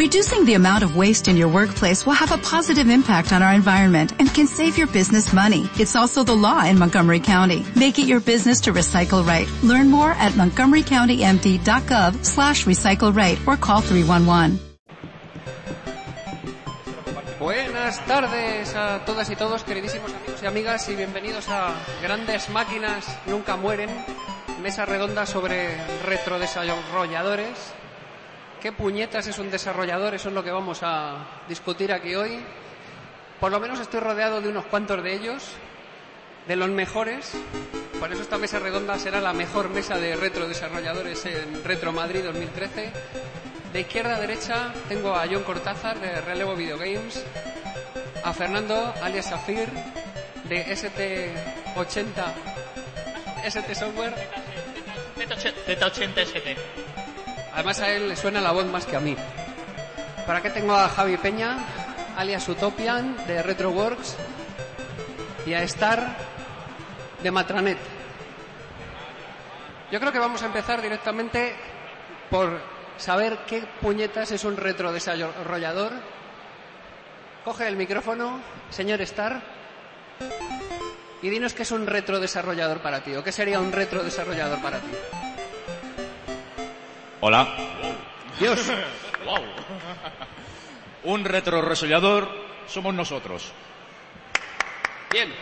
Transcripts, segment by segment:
Reducing the amount of waste in your workplace will have a positive impact on our environment and can save your business money. It's also the law in Montgomery County. Make it your business to recycle right. Learn more at montgomerycountymd.gov slash recycle right or call 311. Buenas tardes a todas y todos, queridísimos amigos y amigas, y bienvenidos a Grandes Máquinas Nunca Mueren, mesa redonda sobre retrodesarrolladores. ¿Qué puñetas es un desarrollador? Eso es lo que vamos a discutir aquí hoy. Por lo menos estoy rodeado de unos cuantos de ellos, de los mejores. Por eso esta mesa redonda será la mejor mesa de retrodesarrolladores en Retro Madrid 2013. De izquierda a derecha tengo a John Cortázar de Relevo Videogames, a Fernando alias Safir de ST80 ST Software. Z80 ST. Además a él le suena la voz más que a mí. ¿Para qué tengo a Javi Peña, alias Utopian de Retroworks y a Star de Matranet? Yo creo que vamos a empezar directamente por saber qué puñetas es un retrodesarrollador. Coge el micrófono, señor Star, y dinos qué es un retrodesarrollador para ti, o qué sería un retrodesarrollador para ti. Hola. Dios, Wow. Un retroresollador somos nosotros. bien.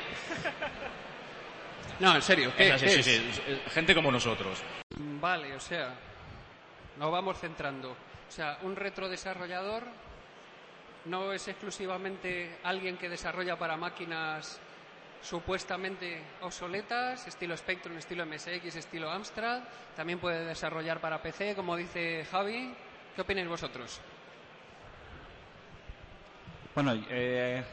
No, en serio, ¿qué, Es así, qué sí, es? sí, es Gente como nosotros. Vale, o sea, nos vamos centrando. O sea, un retrodesarrollador no es exclusivamente alguien que desarrolla para máquinas supuestamente obsoletas, estilo Spectrum, estilo MSX, estilo Amstrad. También puede desarrollar para PC, como dice Javi. ¿Qué opináis vosotros? Bueno, eh,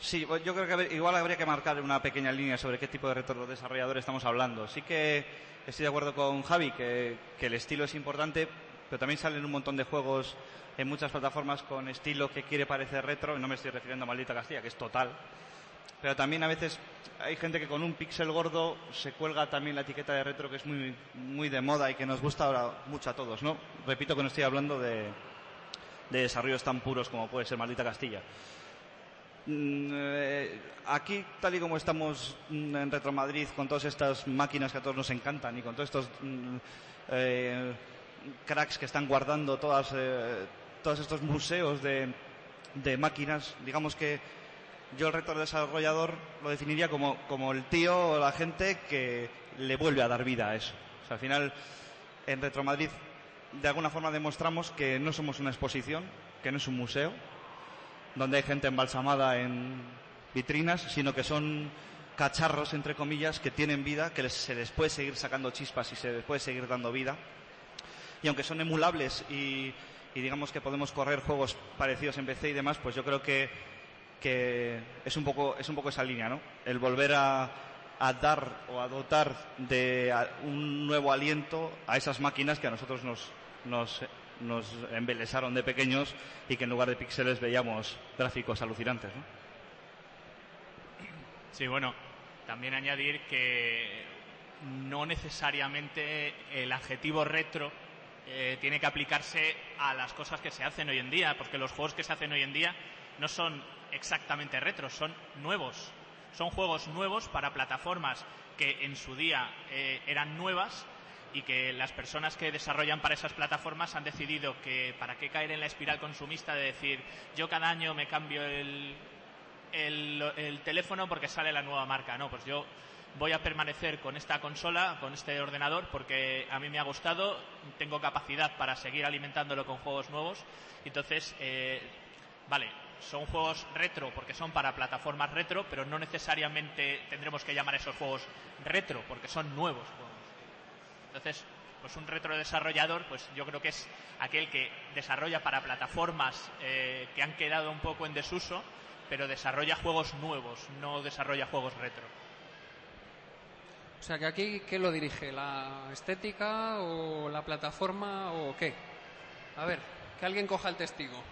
sí, yo creo que igual habría que marcar una pequeña línea sobre qué tipo de retrodesarrollador estamos hablando. Sí que estoy de acuerdo con Javi que, que el estilo es importante, pero también salen un montón de juegos en muchas plataformas con estilo que quiere parecer retro, y no me estoy refiriendo a Maldita Castilla, que es total. Pero también a veces hay gente que con un píxel gordo se cuelga también la etiqueta de retro que es muy, muy de moda y que nos gusta ahora mucho a todos, ¿no? Repito que no estoy hablando de, de desarrollos tan puros como puede ser Maldita Castilla. Mm, eh, aquí, tal y como estamos mm, en Retro Madrid, con todas estas máquinas que a todos nos encantan y con todos estos mm, eh, cracks que están guardando todas, eh, todos estos museos de, de máquinas, digamos que yo el retro desarrollador lo definiría como, como el tío o la gente que le vuelve a dar vida a eso. O sea, al final, en Retro Madrid, de alguna forma demostramos que no somos una exposición, que no es un museo, donde hay gente embalsamada en vitrinas, sino que son cacharros, entre comillas, que tienen vida, que se les puede seguir sacando chispas y se les puede seguir dando vida. Y aunque son emulables y, y digamos que podemos correr juegos parecidos en PC y demás, pues yo creo que, que es, un poco, es un poco esa línea, ¿no? El volver a, dar o a dotar de un nuevo aliento a esas máquinas que a nosotros nos, nos, nos embelesaron de pequeños y que en lugar de píxeles veíamos gráficos alucinantes, ¿no? Sí, bueno, también añadir que no necesariamente el adjetivo retro eh, tiene que aplicarse a las cosas que se hacen hoy en día, porque los juegos que se hacen hoy en día no son exactamente retros, son nuevos. Son juegos nuevos para plataformas que en su día eh, eran nuevas y que las personas que desarrollan para esas plataformas han decidido que para qué caer en la espiral consumista de decir yo cada año me cambio el, el, el teléfono porque sale la nueva marca. No, pues yo voy a permanecer con esta consola, con este ordenador, porque a mí me ha gustado, tengo capacidad para seguir alimentándolo con juegos nuevos. Entonces, eh, vale, son juegos retro porque son para plataformas retro, pero no necesariamente tendremos que llamar esos juegos retro porque son nuevos juegos. Entonces, pues un retro desarrollador, pues yo creo que es aquel que desarrolla para plataformas eh, que han quedado un poco en desuso, pero desarrolla juegos nuevos, no desarrolla juegos retro. O sea, que aquí, ¿qué lo dirige? ¿La estética o la plataforma o qué? A ver, que alguien coja el testigo.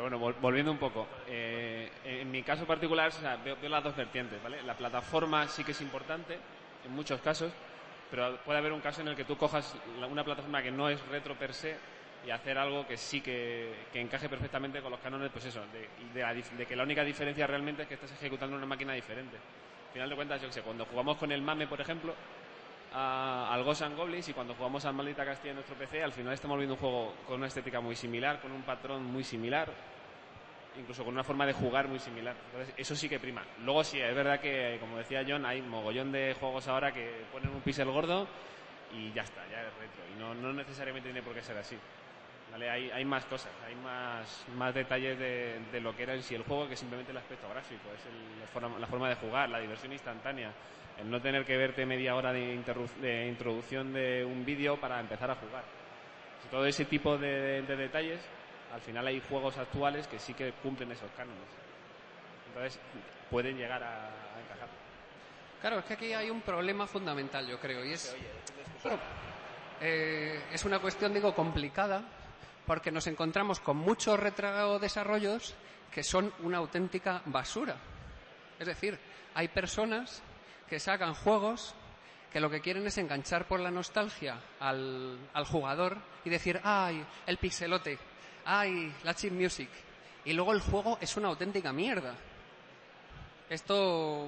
Bueno, vol- volviendo un poco. eh, en mi caso particular, veo, veo las dos vertientes, ¿vale? La plataforma sí que es importante, en muchos casos, pero puede haber un caso en el que tú cojas una plataforma que no es retro per se y hacer algo que sí que, encaje perfectamente con los cánones, pues eso, de, de la de que la única diferencia realmente es que estás ejecutando una máquina diferente. Al final de cuentas, yo que sé, cuando jugamos con el MAME, por ejemplo, a- al Ghosts and Goblins y cuando jugamos al Maldita Castilla en nuestro PC, al final estamos viendo un juego con una estética muy similar, con un patrón muy similar, incluso con una forma de jugar muy similar. Entonces, eso sí que prima. Luego sí, es verdad que, como decía John, hay mogollón de juegos ahora que ponen un píxel gordo y ya está, ya es retro. Y no, no necesariamente tiene por qué ser así. ¿Vale? Hay, hay más cosas, hay más, más detalles de, de lo que era en sí el juego que simplemente el aspecto gráfico. Es el- la forma de jugar, la diversión instantánea, el no tener que verte media hora de, de introducción de un vídeo para empezar a jugar. Y todo ese tipo de, de detalles, al final hay juegos actuales que sí que cumplen esos cánones. Entonces pueden llegar a, a encajar. Claro, es que aquí hay un problema fundamental, yo creo, y es... Bueno, eh, es una cuestión, digo, complicada, porque nos encontramos con muchos retrodesarrollos que son una auténtica basura. Es decir, hay personas que sacan juegos que lo que quieren es enganchar por la nostalgia al, jugador y decir, ay, el pixelote, ay, la chip music. Y luego el juego es una auténtica mierda. Esto,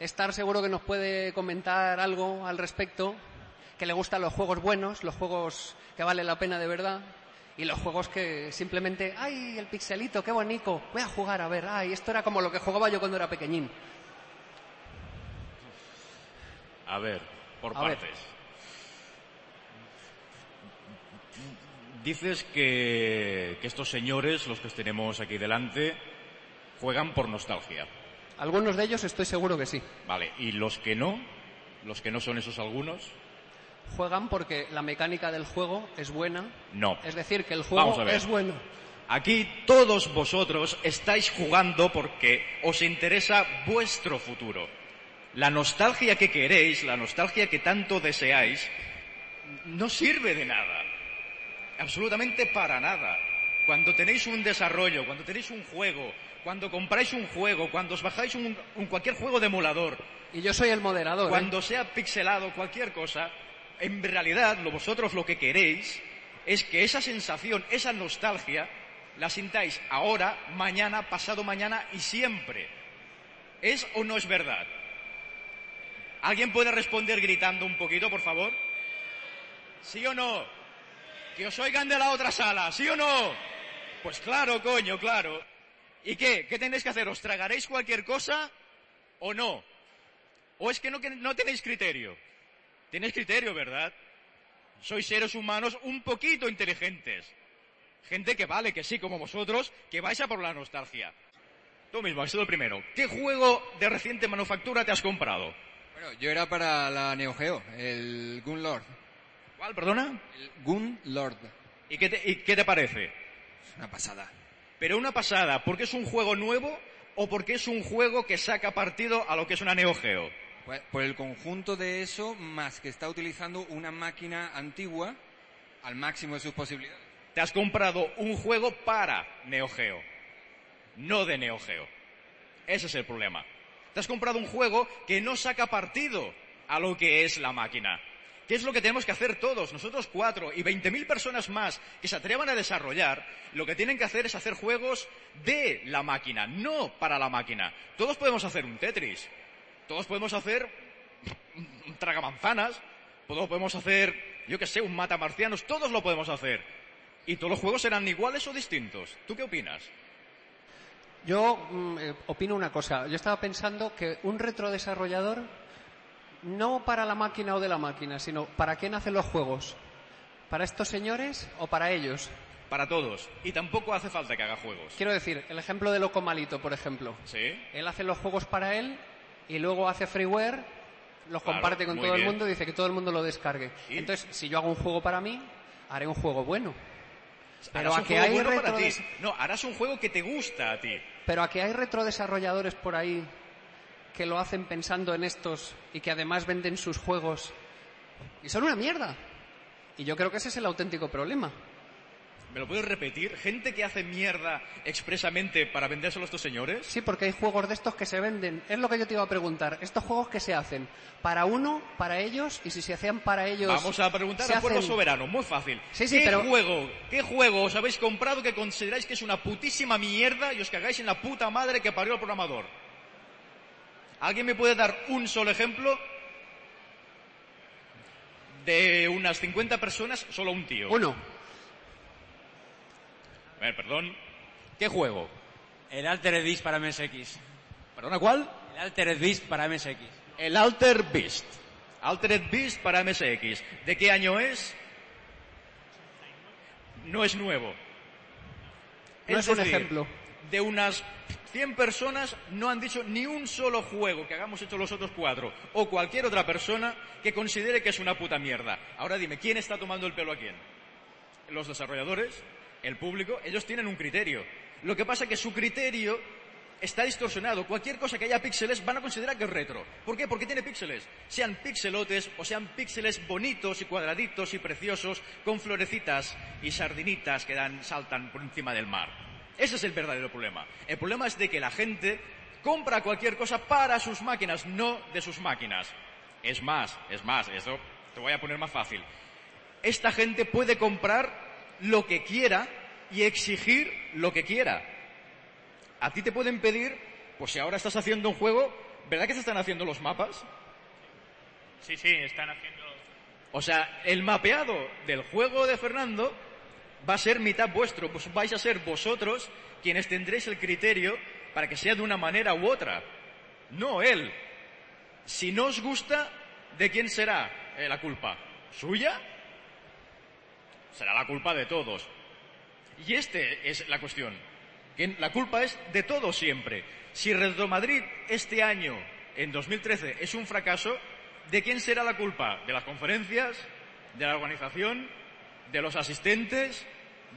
estar seguro que nos puede comentar algo al respecto, que le gustan los juegos buenos, los juegos que vale la pena de verdad, y los juegos que simplemente, ay, el pixelito, qué bonito, voy a jugar a ver, ay, esto era como lo que jugaba yo cuando era pequeñín. A ver, por A ver. partes. Dices que, que estos señores, los que tenemos aquí delante, juegan por nostalgia. Algunos de ellos estoy seguro que sí. Vale, y los que no, los que no son esos algunos, Juegan porque la mecánica del juego es buena. no. Es decir, que el juego es bueno. Aquí todos vosotros estáis jugando porque os interesa vuestro futuro. La nostalgia que queréis, la nostalgia que tanto deseáis, no sirve de nada. Absolutamente para nada. Cuando tenéis un desarrollo, cuando tenéis un juego, cuando compráis un juego, cuando os bajáis un, un cualquier juego de emulador, Y yo soy el moderador. ¿eh? cuando sea pixelado cualquier cosa, en realidad lo vosotros lo que queréis es que esa sensación, esa nostalgia, la sintáis ahora, mañana, pasado mañana y siempre. ¿Es o no es verdad? ¿Alguien puede responder gritando un poquito, por favor? ¿Sí o no? Que os oigan de la otra sala, ¿sí o no? Pues claro, coño, claro. ¿Y qué? ¿Qué tenéis que hacer? ¿Os tragaréis cualquier cosa o no? ¿O es que no, tenéis criterio? Tenéis criterio, ¿verdad? Sois seres humanos un poquito inteligentes. Gente que vale, que sí, como vosotros, que vais a por la nostalgia. Tú mismo, has sido el primero. ¿Qué juego de reciente manufactura te has comprado? Bueno, yo era para la Neo Geo, el Gun Lord. ¿Cuál, perdona? El Gun Lord. ¿Y qué te, y qué te parece? Es una pasada. Pero una pasada, ¿porque es un juego nuevo o porque es un juego que saca partido a lo que es una Neo Geo? Pues, por el conjunto de eso, más que está utilizando una máquina antigua al máximo de sus posibilidades. Te has comprado un juego para Neo Geo, no de Neo Geo. Ese es el problema. Te has comprado un juego que no saca partido a lo que es la máquina. ¿Qué es lo que tenemos que hacer todos? Nosotros cuatro y 20.000 personas más que se atrevan a desarrollar, lo que tienen que hacer es hacer juegos de la máquina, no para la máquina. Todos podemos hacer un Tetris. Todos podemos hacer un tragamanzanas. Todos podemos hacer, yo que sé, un matamarcianos. Todos lo podemos hacer. Y todos los juegos serán iguales o distintos. ¿Tú qué opinas? Yo mm, eh, opino una cosa. Yo estaba pensando que un retrodesarrollador, no para la máquina o de la máquina, sino para quién hace los juegos. ¿Para estos señores o para ellos? Para todos. Y tampoco hace falta que haga juegos. Quiero decir, el ejemplo de Loco Malito, por ejemplo. ¿Sí? Él hace los juegos para él y luego hace freeware, los Claro, comparte con todo el mundo y dice que todo el mundo lo descargue. ¿Y? Entonces, si yo hago un juego para mí, haré un juego bueno. Pero Harás a que hay bueno No, harás un juego que te gusta a ti. Pero a que hay retrodesarrolladores por ahí que lo hacen pensando en estos y que además venden sus juegos y son una mierda. Y yo creo que ese es el auténtico problema. ¿Me lo puedes repetir? ¿Gente que hace mierda expresamente para vendérselo a estos señores? Sí, porque hay juegos de estos que se venden. Es lo que yo te iba a preguntar. Estos juegos que se hacen para uno, para ellos, y si se hacían para ellos. Vamos a preguntar al pueblo hacen- soberano, muy fácil. Sí, sí, ¿Qué pero- juego, qué juego os habéis comprado que consideráis que es una putísima mierda y os cagáis en la puta madre que parió el programador? ¿Alguien me puede dar un solo ejemplo? De unas 50 personas, solo un tío. Uno. A ver, perdón. ¿Qué juego? El Altered Beast para MSX. ¿Perdona cuál? El Altered Beast para MSX. El Alter Beast. Altered Beast para MSX. ¿De qué año es? No es nuevo. No es un ejemplo. De unas 100 personas no han dicho ni un solo juego que hagamos hecho los otros cuatro o cualquier otra persona que considere que es una puta mierda. Ahora dime, ¿quién está tomando el pelo a quién? Los desarrolladores, el público, ellos tienen un criterio. Lo que pasa es que su criterio está distorsionado. Cualquier cosa que haya píxeles van a considerar que es retro. ¿Por qué? Porque tiene píxeles. Sean pixelotes o sean píxeles bonitos y cuadraditos y preciosos con florecitas y sardinitas que dan, saltan por encima del mar. Ese es el verdadero problema. El problema es de que la gente compra cualquier cosa para sus máquinas, no de sus máquinas. Es más, es más, eso te voy a poner más fácil. Esta gente puede comprar lo que quiera y exigir lo que quiera. A ti te pueden pedir, pues si ahora estás haciendo un juego, ¿verdad que se están haciendo los mapas? Sí, sí, están haciendo... O sea, el mapeado del juego de Fernando va a ser mitad vuestro, pues vais a ser vosotros quienes tendréis el criterio para que sea de una manera u otra. No él. Si no os gusta, ¿de quién será eh, la culpa? ¿Suya? Será la culpa de todos. Y este es la cuestión. Que la culpa es de todos siempre. Si Retro Madrid este año, en 2013, es un fracaso, ¿de quién será la culpa? ¿De las conferencias? ¿De la organización? ¿De los asistentes?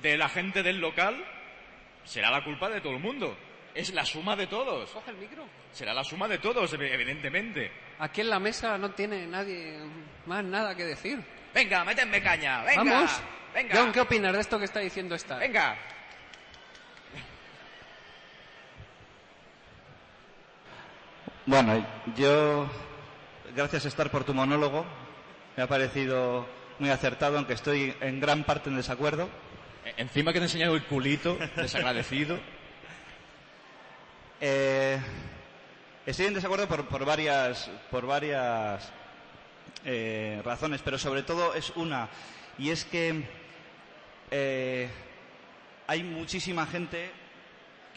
¿De la gente del local? Será la culpa de todo el mundo. Es la suma de todos. Coge el micro. Será la suma de todos, ev- evidentemente. Aquí en la mesa no tiene nadie más nada que decir. Venga, métenme caña. Venga. Vamos. Venga. John, ¿qué opinas de esto que está diciendo esta? Venga. Bueno, yo, gracias Star por tu monólogo, me ha parecido muy acertado, aunque estoy en gran parte en desacuerdo. E- Encima que te he enseñado el culito, desagradecido. Eh, estoy en desacuerdo por, por varias, por varias eh, razones, pero sobre todo es una, y es que eh, hay muchísima gente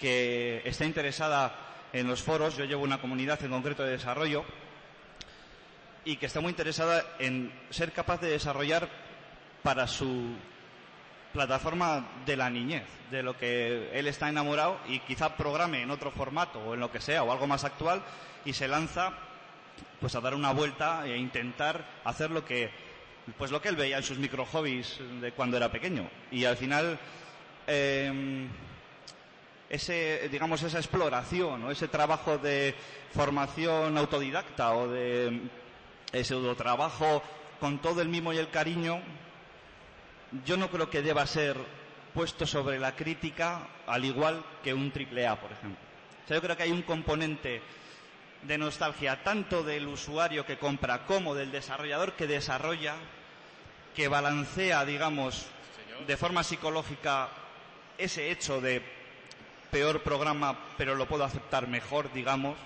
que está interesada en los foros, yo llevo una comunidad en concreto de desarrollo, y que está muy interesada en ser capaz de desarrollar para su plataforma de la niñez, de lo que él está enamorado y quizá programe en otro formato o en lo que sea o algo más actual y se lanza pues a dar una vuelta e intentar hacer lo que pues lo que él veía en sus micro hobbies de cuando era pequeño y al final eh, ese digamos esa exploración o ese trabajo de formación autodidacta o de eh, pseudotrabajo con todo el mimo y el cariño yo no creo que deba ser puesto sobre la crítica al igual que un triple A, por ejemplo. O sea, yo creo que hay un componente de nostalgia tanto del usuario que compra como del desarrollador que desarrolla, que balancea, digamos, de forma psicológica ese hecho de peor programa, pero lo puedo aceptar mejor, digamos,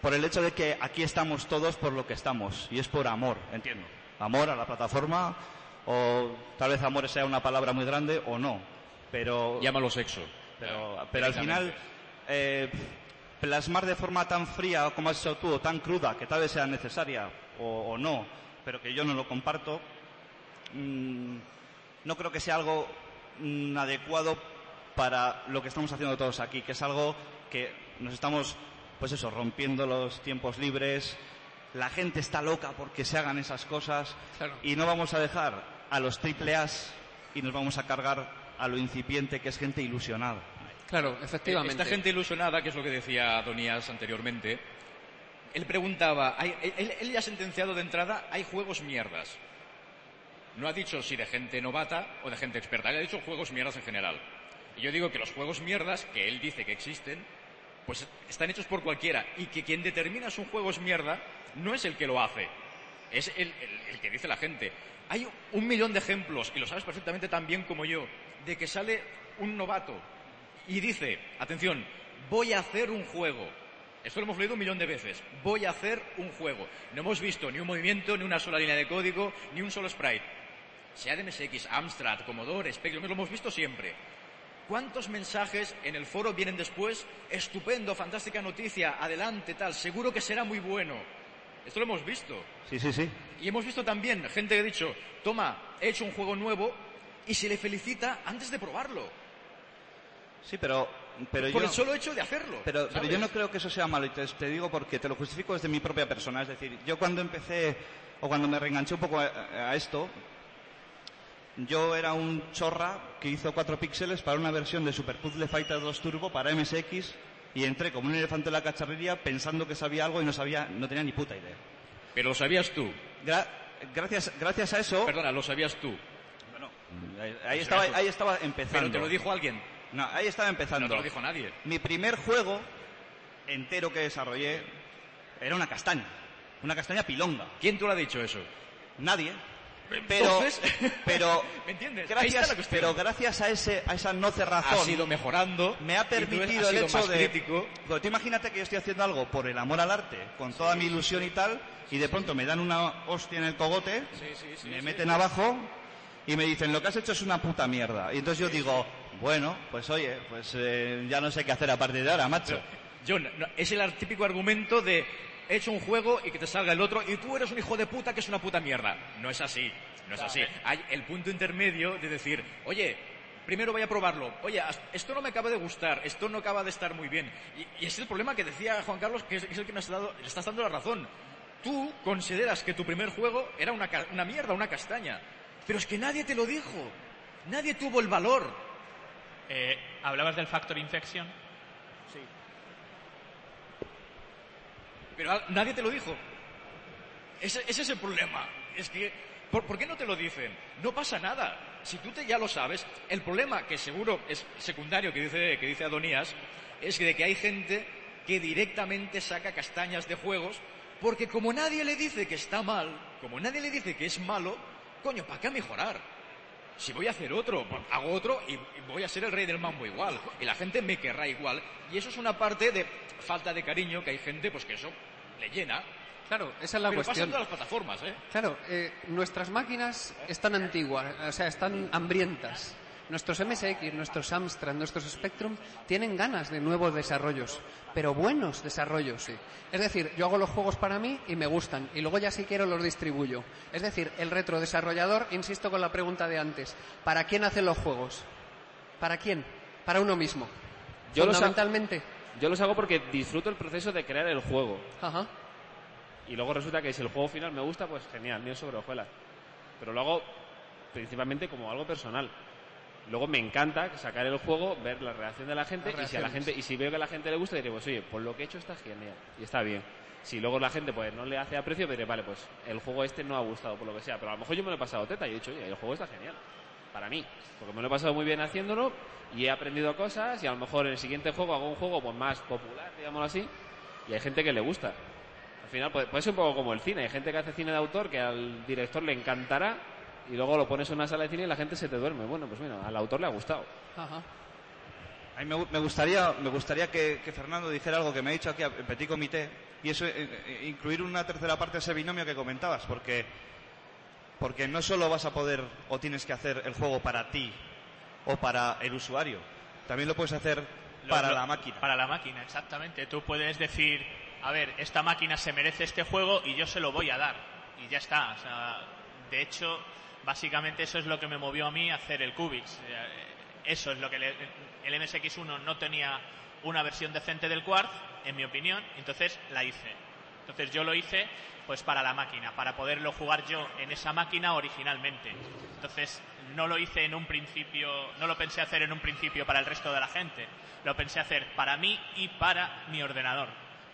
por el hecho de que aquí estamos todos por lo que estamos, y es por amor, entiendo. Amor a la plataforma, o tal vez amor sea una palabra muy grande, o no. Pero, Llámalo sexo. pero, pero al final, eh, plasmar de forma tan fría como has hecho tú, o tan cruda, que tal vez sea necesaria, o, o no, pero que yo no lo comparto, mm, no creo que sea algo mm, adecuado para lo que estamos haciendo todos aquí, que es algo que nos estamos, pues eso, rompiendo los tiempos libres, la gente está loca porque se hagan esas cosas Claro. y no vamos a dejar a los triple A's y nos vamos a cargar a lo incipiente que es gente ilusionada. Claro, efectivamente. Esta gente ilusionada, que es lo que decía Donías anteriormente, él preguntaba, él, él ya ha sentenciado de entrada, hay juegos mierdas. No ha dicho si de gente novata o de gente experta. Él ha dicho juegos mierdas en general. Y yo digo que los juegos mierdas, que él dice que existen, pues están hechos por cualquiera. Y que quien determina si un juego es mierda no es el que lo hace, es el, el- el que dice la gente. Hay un millón de ejemplos, y lo sabes perfectamente tan bien como yo, de que sale un novato y dice, atención, voy a hacer un juego. Esto lo hemos leído un millón de veces. Voy a hacer un juego. No hemos visto ni un movimiento, ni una sola línea de código, ni un solo sprite. Sea de MSX, Amstrad, Commodore, Spectrum, lo hemos visto siempre. ¿Cuántos mensajes en el foro vienen después? Estupendo, fantástica noticia, adelante, tal, seguro que será muy bueno. Esto lo hemos visto. Sí, sí, sí. Y hemos visto también gente que ha dicho, toma, he hecho un juego nuevo y se le felicita antes de probarlo. Sí, pero, pero por yo... el solo hecho de hacerlo. Pero, pero yo no creo que eso sea malo y te, te digo porque te lo justifico desde mi propia persona. Es decir, yo cuando empecé o cuando me reenganché un poco a, a esto, yo era un chorra que hizo cuatro píxeles para una versión de Super Puzzle Fighter 2 Turbo para MSX y entré como un elefante en la cacharrería pensando que sabía algo y no sabía, no tenía ni puta idea. Pero lo sabías tú. Gra- gracias, gracias a eso, Perdona, lo sabías tú. ahí, ahí estaba, ahí estaba empezando. Pero te lo dijo alguien. No, ahí estaba empezando. No te lo dijo nadie. Mi primer juego entero que desarrollé era una castaña. Una castaña pilonga. ¿Quién te lo ha dicho eso? Nadie. Pero, pero, ¿me entiendes? Gracias, pero gracias a ese, a esa no cerrazón, Has ido mejorando. me ha tú permitido el sido hecho de, crítico. Tú imagínate que yo estoy haciendo algo por el amor al arte, con toda mi ilusión y tal, y de pronto me dan una hostia en el cogote, me meten abajo y me dicen lo que has hecho es una puta mierda. Y entonces yo digo, bueno, pues oye, pues eh, ya no sé qué hacer a partir de ahora, macho. John, no, es el típico argumento de he hecho un juego y que te salga el otro y tú eres un hijo de puta que es una puta mierda. No es así, no es así. Hay el punto intermedio de decir, oye, primero voy a probarlo. Oye, esto no me acaba de gustar, esto no acaba de estar muy bien. Y, y es el problema que decía Juan Carlos, que es, es el que me has dado, le estás dando la razón. Tú consideras que tu primer juego era una, ca- una mierda, una castaña. Pero es que nadie te lo dijo. Nadie tuvo el valor. Eh, ¿Hablabas del factor infection? Pero a- nadie te lo dijo. Ese, es el problema. Es que, ¿por, por qué no te lo dicen? No pasa nada. Si tú te, ya lo sabes, el problema, que seguro es secundario, que dice, que dice Adonías, es de que hay gente que directamente saca castañas de juegos, porque como nadie le dice que está mal, como nadie le dice que es malo, coño, ¿para qué mejorar? Si voy a hacer otro, pues hago otro y, voy a ser el rey del mambo igual. Y la gente me querrá igual. Y eso es una parte de falta de cariño que hay gente, pues que eso le llena. Claro, esa es la Pero pasa cuestión. en todas las plataformas, ¿eh? Claro, eh, nuestras máquinas están antiguas, o sea, están hambrientas. Nuestros MSX, nuestros Amstrad, nuestros Spectrum tienen ganas de nuevos desarrollos, pero buenos desarrollos, sí. Es decir, yo hago los juegos para mí y me gustan, y luego ya si quiero los distribuyo. Es decir, el retrodesarrollador, insisto con la pregunta de antes, ¿para quién hacen los juegos? ¿Para quién? Para uno mismo. Yo los ha- Fundamentalmente. Yo los hago porque disfruto el proceso de crear el juego. Ajá. Y luego resulta que si el juego final me gusta, pues genial, mío sobre hojuelas. Pero lo hago principalmente como algo personal. Luego me encanta sacar el juego, ver la reacción de la gente y si a la gente y si veo que a la gente le gusta diré pues oye, pues lo que he hecho está genial y está bien. Si luego la gente pues no le hace aprecio, diré vale, pues el juego este no ha gustado por lo que sea, pero a lo mejor yo me lo he pasado teta y he dicho, oye, el juego está genial. Para mí, porque me lo he pasado muy bien haciéndolo y he aprendido cosas y a lo mejor en el siguiente juego hago un juego pues más popular, digámoslo así, y hay gente que le gusta. Al final puede, puede ser un poco como el cine. Hay gente que hace cine de autor que al director le encantará y luego lo pones en una sala de cine y la gente se te duerme. Bueno, pues mira, al autor le ha gustado. Ajá. A mí me, gu- me gustaría, me gustaría que, que Fernando dijera algo que me ha dicho aquí en Petit Comité, y eso, eh, eh, incluir una tercera parte de ese binomio que comentabas, porque, porque no solo vas a poder o tienes que hacer el juego para ti o para el usuario, también lo puedes hacer Lo- para lo- la máquina. Para la máquina, exactamente. Tú puedes decir, a ver, esta máquina se merece este juego y yo se lo voy a dar. Y ya está. O sea, de hecho, básicamente eso es lo que me movió a mí a hacer el Cubix. Eh, Eso es lo que el MSX1 no tenía una versión decente del Quartz, en mi opinión, entonces la hice. Entonces yo lo hice pues para la máquina, para poderlo jugar yo en esa máquina originalmente. Entonces no lo hice en un principio, no lo pensé hacer en un principio para el resto de la gente, lo pensé hacer para mí y para mi ordenador.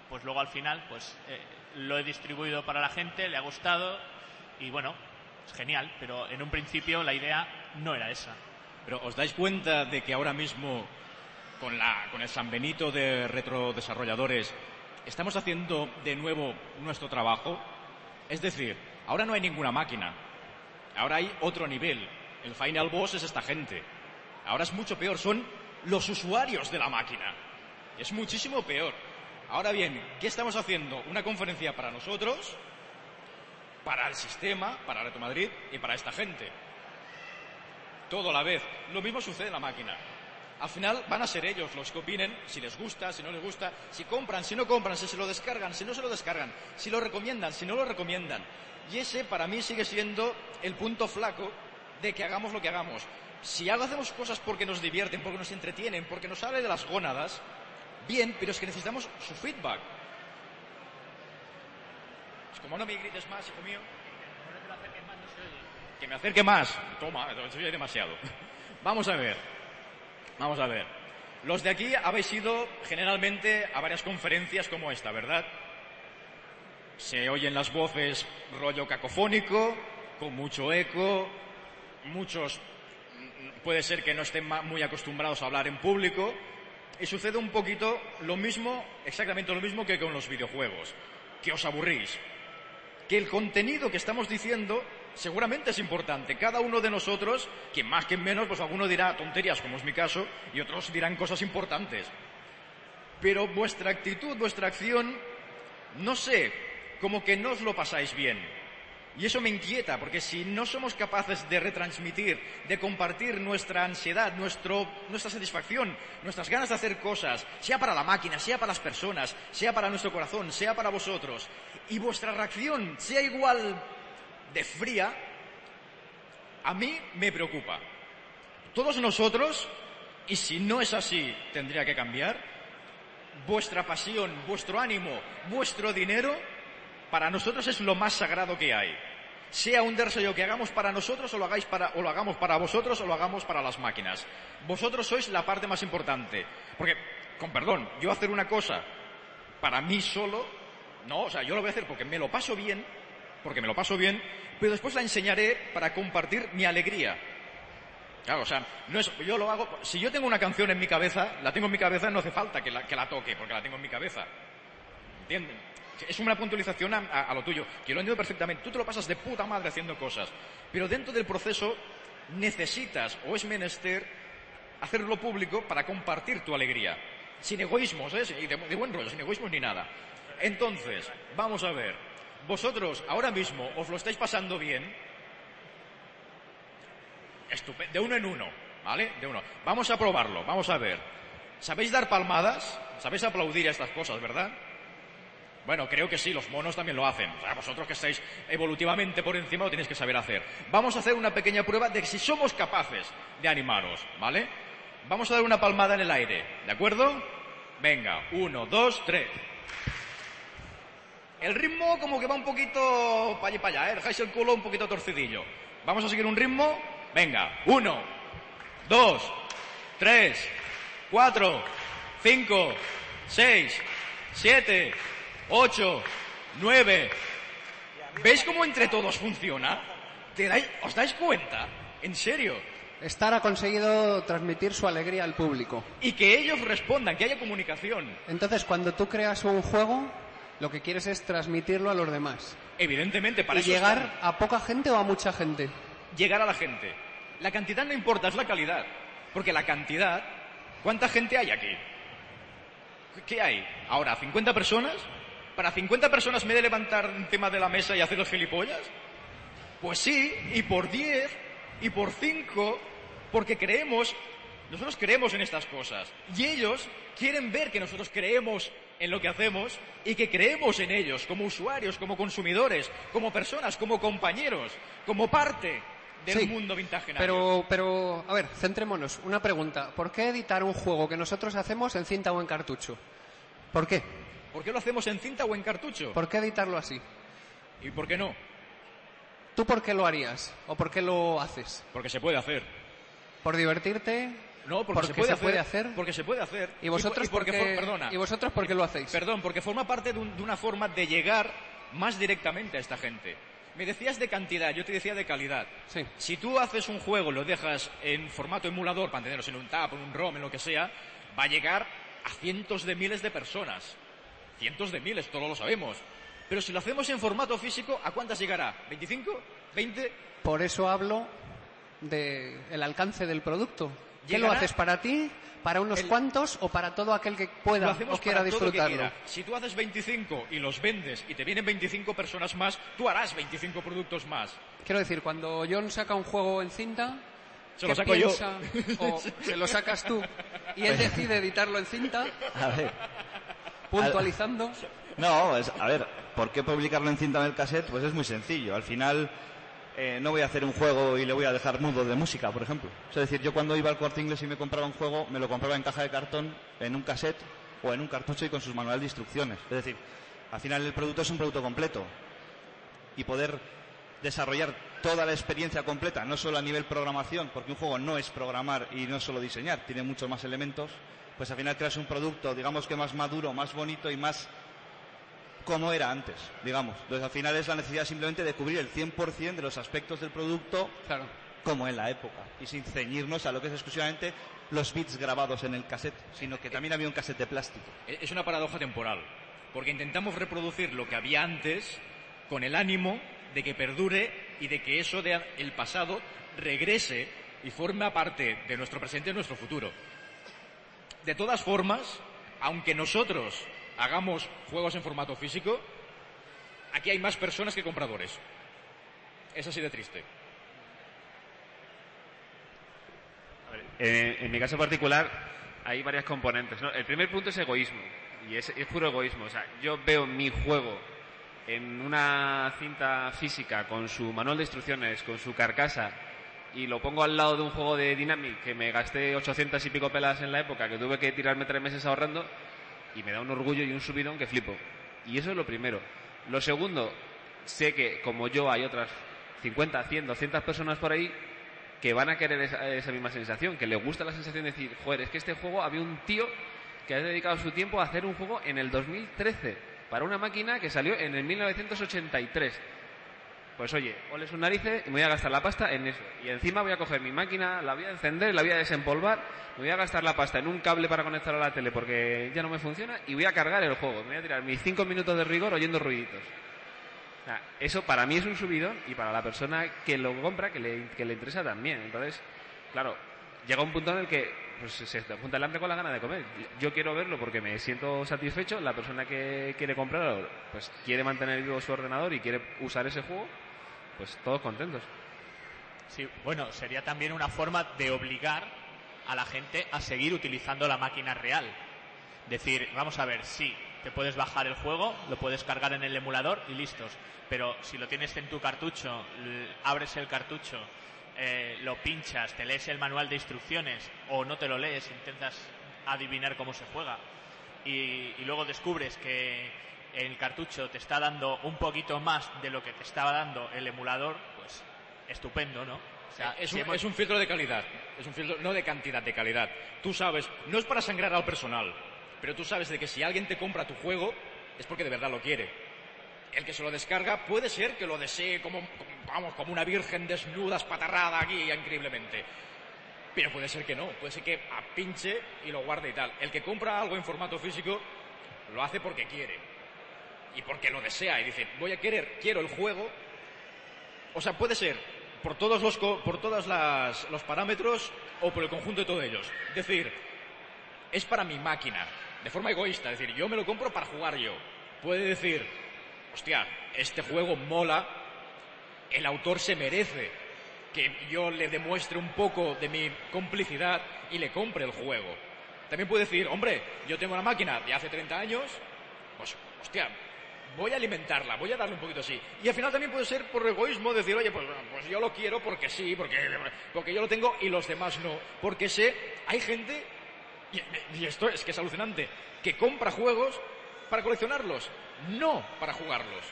Pues luego al final pues eh, lo he distribuido para la gente, le ha gustado y bueno, genial, pero en un principio la idea no era esa. Pero ¿os dais cuenta de que ahora mismo, con, la, con el San Benito de retrodesarrolladores, estamos haciendo de nuevo nuestro trabajo? Es decir, ahora no hay ninguna máquina. Ahora hay otro nivel. El final boss es esta gente. Ahora es mucho peor. Son los usuarios de la máquina. Es muchísimo peor. Ahora bien, ¿qué estamos haciendo? Una conferencia para nosotros, para el sistema, para Reto Madrid y para esta gente. Todo a la vez. Lo mismo sucede en la máquina. Al final van a ser ellos los que opinen si les gusta, si no les gusta, si compran, si no compran, si se lo descargan, si no se lo descargan, si lo recomiendan, si no lo recomiendan. Y ese para mí sigue siendo el punto flaco de que hagamos lo que hagamos. Si algo hacemos cosas porque nos divierten, porque nos entretienen, porque nos sale de las gónadas, bien, pero es que necesitamos su feedback. Es como no me grites más, hijo mío. Que me acerque más. Toma, se oye demasiado. Vamos a ver. Vamos a ver. Los de aquí habéis ido generalmente a varias conferencias como esta, ¿verdad? Se oyen las voces rollo cacofónico, con mucho eco, muchos mm, puede ser que no estén muy acostumbrados a hablar en público y sucede un poquito lo mismo, exactamente lo mismo que con los videojuegos, que os aburrís, que el contenido que estamos diciendo seguramente es importante. Cada uno de nosotros, quien más, quien menos, pues alguno dirá tonterías, como es mi caso, y otros dirán cosas importantes. Pero vuestra actitud, vuestra acción, no sé, como que no os lo pasáis bien. Y eso me inquieta, porque si no somos capaces de retransmitir, de compartir nuestra ansiedad, nuestro, nuestra satisfacción, nuestras ganas de hacer cosas, sea para la máquina, sea para las personas, sea para nuestro corazón, sea para vosotros, y vuestra reacción sea igual de fría, a mí me preocupa. Todos nosotros, y si no es así, tendría que cambiar, vuestra pasión, vuestro ánimo, vuestro dinero, para nosotros es lo más sagrado que hay. Sea un desarrollo que hagamos para nosotros o lo, hagáis para, o lo hagamos para vosotros o lo hagamos para las máquinas. Vosotros sois la parte más importante. Porque, con perdón, yo hacer una cosa para mí solo, no, o sea, yo lo voy a hacer porque me lo paso bien, porque me lo paso bien, pero después la enseñaré para compartir mi alegría. Claro, o sea, no es, yo lo hago, si yo tengo una canción en mi cabeza, la tengo en mi cabeza, no hace falta que la, que la toque, porque la tengo en mi cabeza. ¿Entienden? Es una puntualización a, lo tuyo, que lo entiendo perfectamente. Tú te lo pasas de puta madre haciendo cosas, pero dentro del proceso necesitas o es menester hacerlo público para compartir tu alegría. Sin egoísmos, ¿eh? Y de, de buen rollo, sin egoísmos ni nada. Entonces, vamos a ver. Vosotros ahora mismo os lo estáis pasando bien, Estupe- de uno en uno, ¿vale? De uno. Vamos a probarlo, vamos a ver. ¿Sabéis dar palmadas? ¿Sabéis aplaudir a estas cosas, verdad? Bueno, creo que sí, los monos también lo hacen. O sea, vosotros que estáis evolutivamente por encima lo tenéis que saber hacer. Vamos a hacer una pequeña prueba de si somos capaces de animaros, ¿vale? Vamos a dar una palmada en el aire, ¿de acuerdo? Venga, uno, dos, tres. El ritmo como que va un poquito para allá y para allá, ¿eh? Dejáis el culo un poquito torcidillo. Vamos a seguir un ritmo. Venga, uno, dos, tres, cuatro, cinco, seis, siete, ocho, nueve. ¿Veis cómo entre todos funciona? ¿Te dais- ¿Os dais cuenta? ¿En serio? Star ha conseguido transmitir su alegría al público. Y que ellos respondan, que haya comunicación. Entonces, cuando tú creas un juego, lo que quieres es transmitirlo a los demás. Evidentemente, para y eso llegar a poca gente o a mucha gente. llegar a la gente. La cantidad no importa, es la calidad. Porque la cantidad, ¿cuánta gente hay aquí? ¿Qué hay? Ahora, ¿50 personas? ¿Para 50 personas me he de levantar encima de la mesa y hacer los gilipollas? Pues sí, y por 10, y por 5, porque creemos, nosotros creemos en estas cosas. Y ellos quieren ver que nosotros creemos en lo que hacemos y que creemos en ellos como usuarios, como consumidores, como personas, como compañeros, como parte del Sí, mundo vintage. Pero, pero, a ver, centrémonos. Una pregunta. ¿Por qué editar un juego que nosotros hacemos en cinta o en cartucho? ¿Por qué? ¿Por qué lo hacemos en cinta o en cartucho? ¿Por qué editarlo así? ¿Y por qué no? ¿Tú por qué lo harías? ¿O por qué lo haces? Porque se puede hacer. ¿Por divertirte? No, porque, se, puede, hacer, Porque se puede hacer. ¿Y vosotros por- por porque perdona. ¿Y vosotros por qué lo hacéis? Perdón, porque forma parte de, un- de una forma de llegar más directamente a esta gente. Me decías de cantidad, yo te decía de calidad. Sí. Si tú haces un juego, lo dejas en formato emulador para tenerlos en un tab, en un ROM, en lo que sea, va a llegar a cientos de miles de personas. Cientos de miles, todos lo sabemos. Pero si lo hacemos en formato físico, ¿a cuántas llegará? ¿25? ¿20? Por eso hablo del alcance del producto. ¿Qué lo haces para ti, para unos El- cuantos o para todo aquel que Lo pueda hacemos o quiera para todo el que disfrutarlo? quiera. Si tú haces 25 y los vendes y te vienen 25 personas más, tú harás 25 productos más. Quiero decir, cuando John saca un juego en cinta, Se ¿qué lo saco yo. piensa? O se lo sacas tú y él decide editarlo en cinta, A ver. puntualizando. No, es- a ver, ¿por qué publicarlo en cinta en el cassette? Pues es muy sencillo. Al final eh, no voy a hacer un juego y le voy a dejar mudo de música, por ejemplo. Es decir, yo cuando iba al corte inglés y me compraba un juego, me lo compraba en caja de cartón, en un cassette o en un cartucho y con sus manuales de instrucciones. Es decir, al final el producto es un producto completo. Y poder desarrollar toda la experiencia completa, no solo a nivel programación, porque un juego no es programar y no solo diseñar, tiene muchos más elementos, pues al final creas un producto, digamos que más maduro, más bonito y más como era antes, digamos. Entonces al final es la necesidad simplemente de cubrir el 100% de los aspectos del producto Claro. como en la época y sin ceñirnos a lo que es exclusivamente los bits grabados en el cassette, sino que también había un cassette de plástico. E- Es una paradoja temporal, porque intentamos reproducir lo que había antes con el ánimo de que perdure y de que eso del el pasado regrese y forme parte de nuestro presente y nuestro futuro. De todas formas, aunque nosotros hagamos juegos en formato físico, aquí hay más personas que compradores. Es así de triste. En, mi caso particular hay varias componentes. El primer punto es egoísmo. Y es, es puro egoísmo. O sea, yo veo mi juego en una cinta física con su manual de instrucciones, con su carcasa, y lo pongo al lado de un juego de Dynamic que me gasté 800 y pico pelas en la época, que tuve que tirarme tres meses ahorrando, y me da un orgullo y un subidón que flipo. Y eso es lo primero. Lo segundo, sé que como yo hay otras 50, 100, 200 personas por ahí que van a querer esa, esa misma sensación, que les gusta la sensación de decir, joder, es que este juego había un tío que ha dedicado su tiempo a hacer un juego en el 2013 para una máquina que salió en el 1983. Pues oye, ole sus narices y me voy a gastar la pasta en eso. Y encima voy a coger mi máquina, la voy a encender, la voy a desempolvar, me voy a gastar la pasta en un cable para conectar a la tele porque ya no me funciona y voy a cargar el juego. Me voy a tirar mis cinco minutos de rigor oyendo ruiditos. O sea, eso para mí es un subidón y para la persona que lo compra, que le, interesa también. Entonces, claro, llega un punto en el que pues, se junta el hambre con la gana de comer. Yo quiero verlo porque me siento satisfecho. La persona que quiere comprarlo, pues quiere mantener vivo su ordenador y quiere usar ese juego, pues todos contentos. Sí, bueno, sería también una forma de obligar a la gente a seguir utilizando la máquina real. Decir, vamos a ver, sí, te puedes bajar el juego, lo puedes cargar en el emulador y listos. Pero si lo tienes en tu cartucho, abres el cartucho, eh, lo pinchas, te lees el manual de instrucciones o no te lo lees, intentas adivinar cómo se juega y, y luego descubres que el cartucho te está dando un poquito más de lo que te estaba dando el emulador, pues estupendo, ¿no? O sea, es, si un, hemos- es un filtro de calidad, es un filtro no de cantidad, de calidad. Tú sabes, no es para sangrar al personal, pero tú sabes de que si alguien te compra tu juego es porque de verdad lo quiere. El que se lo descarga puede ser que lo desee como, como- vamos, como una virgen desnuda, espatarrada aquí increíblemente. Pero puede ser que no, puede ser que pinche y lo guarde y tal. El que compra algo en formato físico lo hace porque quiere y porque lo desea y dice, voy a querer, quiero el juego. O sea, puede ser por todos los, por todas las, los parámetros o por el conjunto de todos ellos. Decir, es para mi máquina, de forma egoísta. Es decir, yo me lo compro para jugar yo. Puede decir, hostia, este juego mola, el autor se merece que yo le demuestre un poco de mi complicidad y le compre el juego. También puede decir, hombre, yo tengo una máquina de hace 30 años, pues, hostia, voy a alimentarla, voy a darle un poquito así. Y al final también puede ser por egoísmo decir, oye, pues, pues yo lo quiero porque sí, porque, porque yo lo tengo y los demás no. Porque sé, hay gente, y, y esto es que es alucinante, que compra juegos para coleccionarlos, no para jugarlos.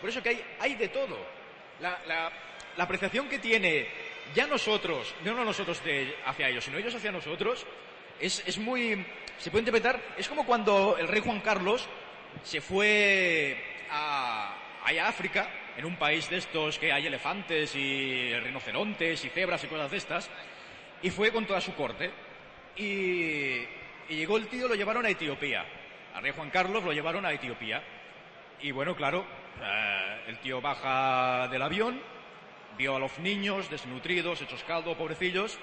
Por eso que hay, hay de todo. La, la- la apreciación que tiene ya nosotros, no, no nosotros de, hacia ellos, sino ellos hacia nosotros, es, es muy... Se puede interpretar, es como cuando el rey Juan Carlos se fue a, a África en un país de estos que hay elefantes y rinocerontes y cebras y cosas de estas, y fue con toda su corte. Y, y llegó el tío, lo llevaron a Etiopía. Al rey Juan Carlos lo llevaron a Etiopía. Y bueno, claro, eh, el tío baja del avión, vio a los niños desnutridos, hechos caldo, pobrecillos,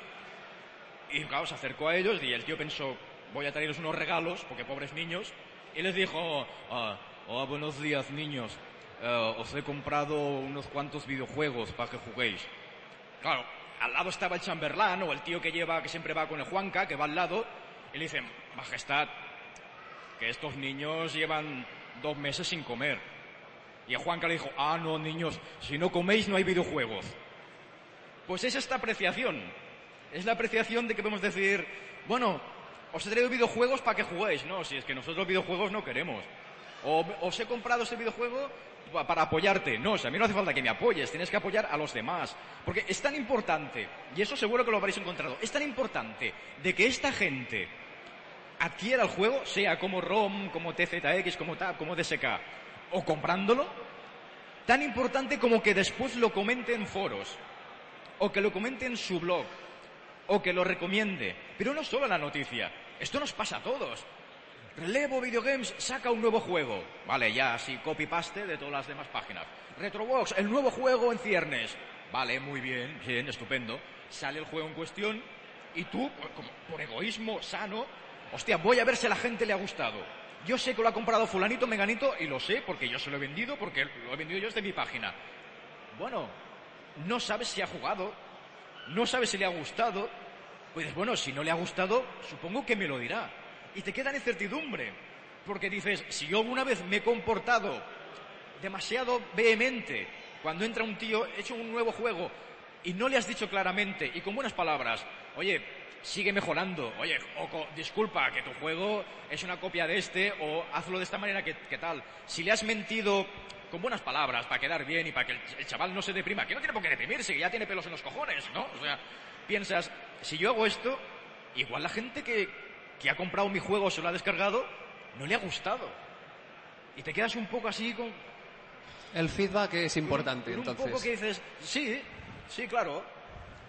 y claro, se acercó a ellos y el tío pensó, voy a traerles unos regalos, porque pobres niños, y les dijo, ah, oh, buenos días niños, Eh, os he comprado unos cuantos videojuegos para que juguéis. Claro, al lado estaba el chamberlán o el tío que lleva, que siempre va con el Juanca, que va al lado, y le dice, Majestad, que estos niños llevan dos meses sin comer. Y a Juanca le dijo, ah, no, niños, si no coméis no hay videojuegos. Pues es esta apreciación. Es la apreciación de que podemos decir, bueno, os he traído videojuegos para que juguéis. No, si es que nosotros videojuegos no queremos. O os he comprado este videojuego pa- para apoyarte. No, si a mí no hace falta que me apoyes, tienes que apoyar a los demás. Porque es tan importante, y eso seguro que lo habréis encontrado, es tan importante de que esta gente adquiera el juego, sea como ROM, como TZX, como TAP, como DSK, o comprándolo, tan importante como que después lo comente en foros, o que lo comente en su blog, o que lo recomiende. Pero no solo la noticia, esto nos pasa a todos. Relevo Videogames saca un nuevo juego. Vale, ya así copy-paste de todas las demás páginas. Retrobox, el nuevo juego en ciernes. Vale, muy bien, bien, estupendo. Sale el juego en cuestión y tú, por, como- por egoísmo sano, hostia, voy a ver si a la gente le ha gustado. Yo sé que lo ha comprado fulanito, menganito, y lo sé porque yo se lo he vendido, porque lo he vendido yo desde mi página. Bueno, no sabes si ha jugado, no sabes si le ha gustado. Pues bueno, si no le ha gustado, supongo que me lo dirá. Y te queda en incertidumbre, porque dices, si yo alguna vez me he comportado demasiado vehemente cuando entra un tío, hecho un nuevo juego, y no le has dicho claramente y con buenas palabras, oye, sigue mejorando, oye, o disculpa, que tu juego es una copia de este, o hazlo de esta manera, que, que tal. Si le has mentido con buenas palabras, para quedar bien y para que el, ch- el chaval no se deprima, que no tiene por qué deprimirse, que ya tiene pelos en los cojones, ¿no? O sea, piensas, si yo hago esto, igual la gente que, que ha comprado mi juego o se lo ha descargado, no le ha gustado. Y te quedas un poco así con, El feedback es importante, con un entonces. poco que dices, sí, sí, claro.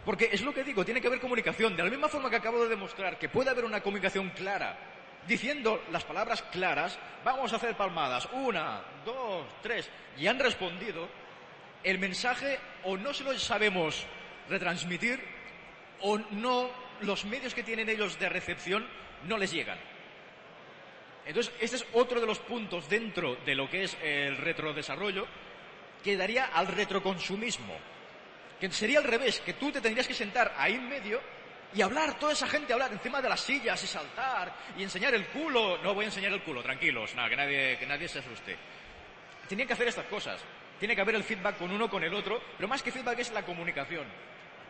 Porque es lo que digo, tiene que haber comunicación. De la misma forma que acabo de demostrar que puede haber una comunicación clara, diciendo las palabras claras, vamos a hacer palmadas, una, dos, tres, y han respondido, el mensaje o no se lo sabemos retransmitir o no, los medios que tienen ellos de recepción no les llegan. Entonces, este es otro de los puntos dentro de lo que es el retrodesarrollo que daría al retroconsumismo. Que sería al revés, que tú te tendrías que sentar ahí en medio y hablar, toda esa gente hablar encima de las sillas y saltar y enseñar el culo. No voy a enseñar el culo, tranquilos, nada, que nadie, que nadie se asuste. Tenían que hacer estas cosas. Tiene que haber el feedback con uno, con el otro, pero más que feedback es la comunicación.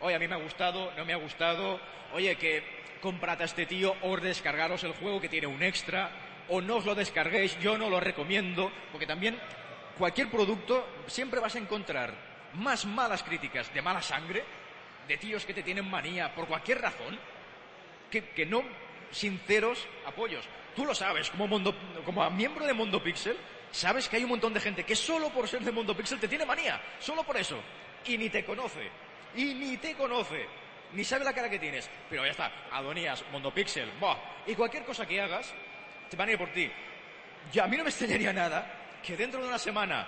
Oye, a mí me ha gustado, no me ha gustado. Oye, que comprad a este tío o descargaros el juego que tiene un extra o no os lo descarguéis, yo no lo recomiendo, porque también cualquier producto siempre vas a encontrar más malas críticas de mala sangre, de tíos que te tienen manía por cualquier razón, que, que no sinceros apoyos. Tú lo sabes, como, Mundo, como miembro de Mundo Pixel, sabes que hay un montón de gente que solo por ser de Mundo Pixel te tiene manía, solo por eso, y ni te conoce, y ni te conoce, ni sabe la cara que tienes. Pero ya está, Adonías, Mundo Pixel, y cualquier cosa que hagas, te van a ir por ti. Yo, a mí no me extrañaría nada que dentro de una semana,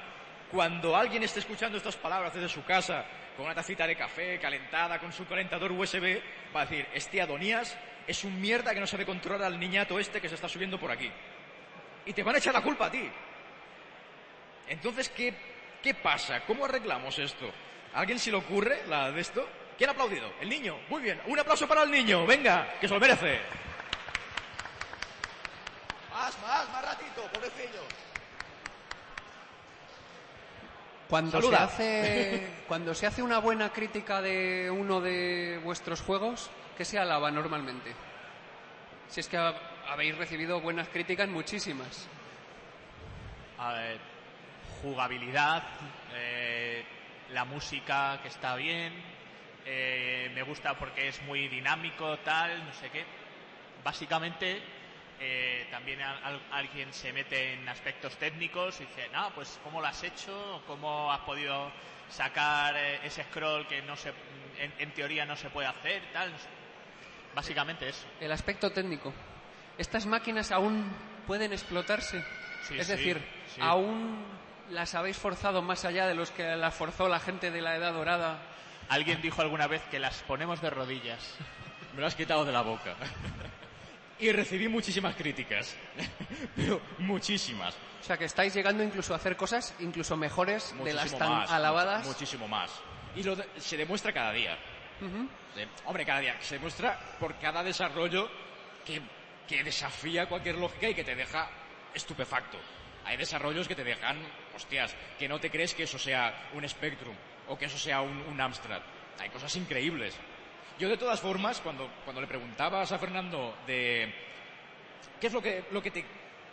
cuando alguien esté escuchando estas palabras desde su casa, con una tacita de café calentada, con su calentador USB, va a decir, este Adonías es un mierda que no sabe controlar al niñato este que se está subiendo por aquí. Y te van a echar la culpa a ti. Entonces, ¿qué, qué pasa? ¿Cómo arreglamos esto? ¿A alguien se le ocurre la de esto? ¿Quién ha aplaudido? El niño. Muy bien. Un aplauso para el niño. Venga, que se lo merece. Más, más, más ratito, pobrecillo. Cuando se, hace, cuando se hace una buena crítica de uno de vuestros juegos, ¿qué se alaba normalmente? Si es que ha- habéis recibido buenas críticas, muchísimas. A ver, jugabilidad, eh, la música que está bien, eh, me gusta porque es muy dinámico, tal, no sé qué. Básicamente, eh, también al- al- alguien se mete en aspectos técnicos y dice, no, pues cómo lo has hecho, cómo has podido sacar eh, ese scroll que no se, en, en teoría no se puede hacer, tal. Básicamente eso. El aspecto técnico. ¿Estas máquinas aún pueden explotarse? Sí, es sí, decir, sí. ¿aún las habéis forzado más allá de los que las forzó la gente de la Edad Dorada? Alguien dijo alguna vez que las ponemos de rodillas. Me lo has quitado de la boca. Y recibí muchísimas críticas. Pero muchísimas. O sea, que estáis llegando incluso a hacer cosas incluso mejores de las tan más, alabadas. much- muchísimo más. Y lo de- se demuestra cada día. Se- hombre, cada día. Se demuestra por cada desarrollo que, que desafía cualquier lógica y que te deja estupefacto. Hay desarrollos que te dejan, hostias, que no te crees que eso sea un Spectrum o que eso sea un, un Amstrad. Hay cosas increíbles. Yo, de todas formas, cuando, cuando le preguntabas a Fernando de qué es lo que, lo que te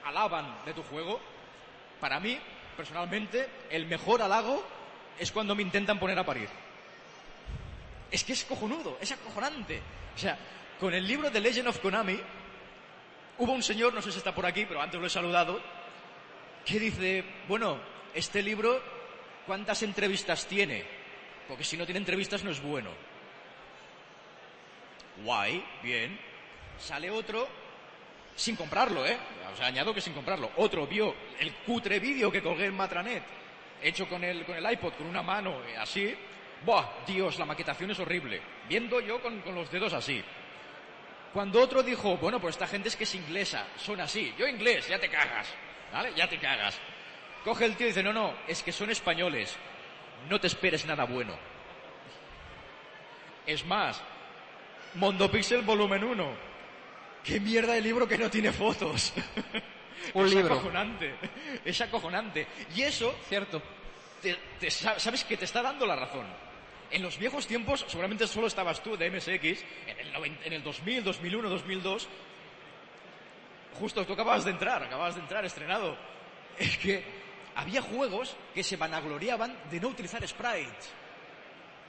alaban de tu juego, para mí, personalmente, el mejor halago es cuando me intentan poner a parir. Es que es cojonudo, es acojonante. O sea, con el libro de Legend of Konami, hubo un señor, no sé si está por aquí, pero antes lo he saludado, que dice, bueno, este libro, ¿cuántas entrevistas tiene? Porque si no tiene entrevistas no es bueno. Guay, bien. Sale otro sin comprarlo, ¿eh? O sea, añado que sin comprarlo. Otro vio el cutre vídeo que colgué en Matranet, hecho con el, con el iPod, con una mano, eh, así. Buah, Dios, la maquetación es horrible. Viendo yo con, con los dedos así. Cuando otro dijo, bueno, pues esta gente es que es inglesa, son así. Yo inglés, ya te cagas. ¿Vale? Ya te cagas. Coge el tío y dice, no, no, es que son españoles. No te esperes nada bueno. Es más, Mondopixel volumen 1. ¿Qué mierda de libro que no tiene fotos? Un es libro. acojonante. Es acojonante. Y eso, Cierto. te- te sa- sabes que te está dando la razón. En los viejos tiempos, seguramente solo estabas tú de MSX, en el, 90 en el 2000, 2001, 2002, justo tú acababas de entrar, acababas de entrar estrenado. Es que había juegos que se vanagloriaban de no utilizar sprites.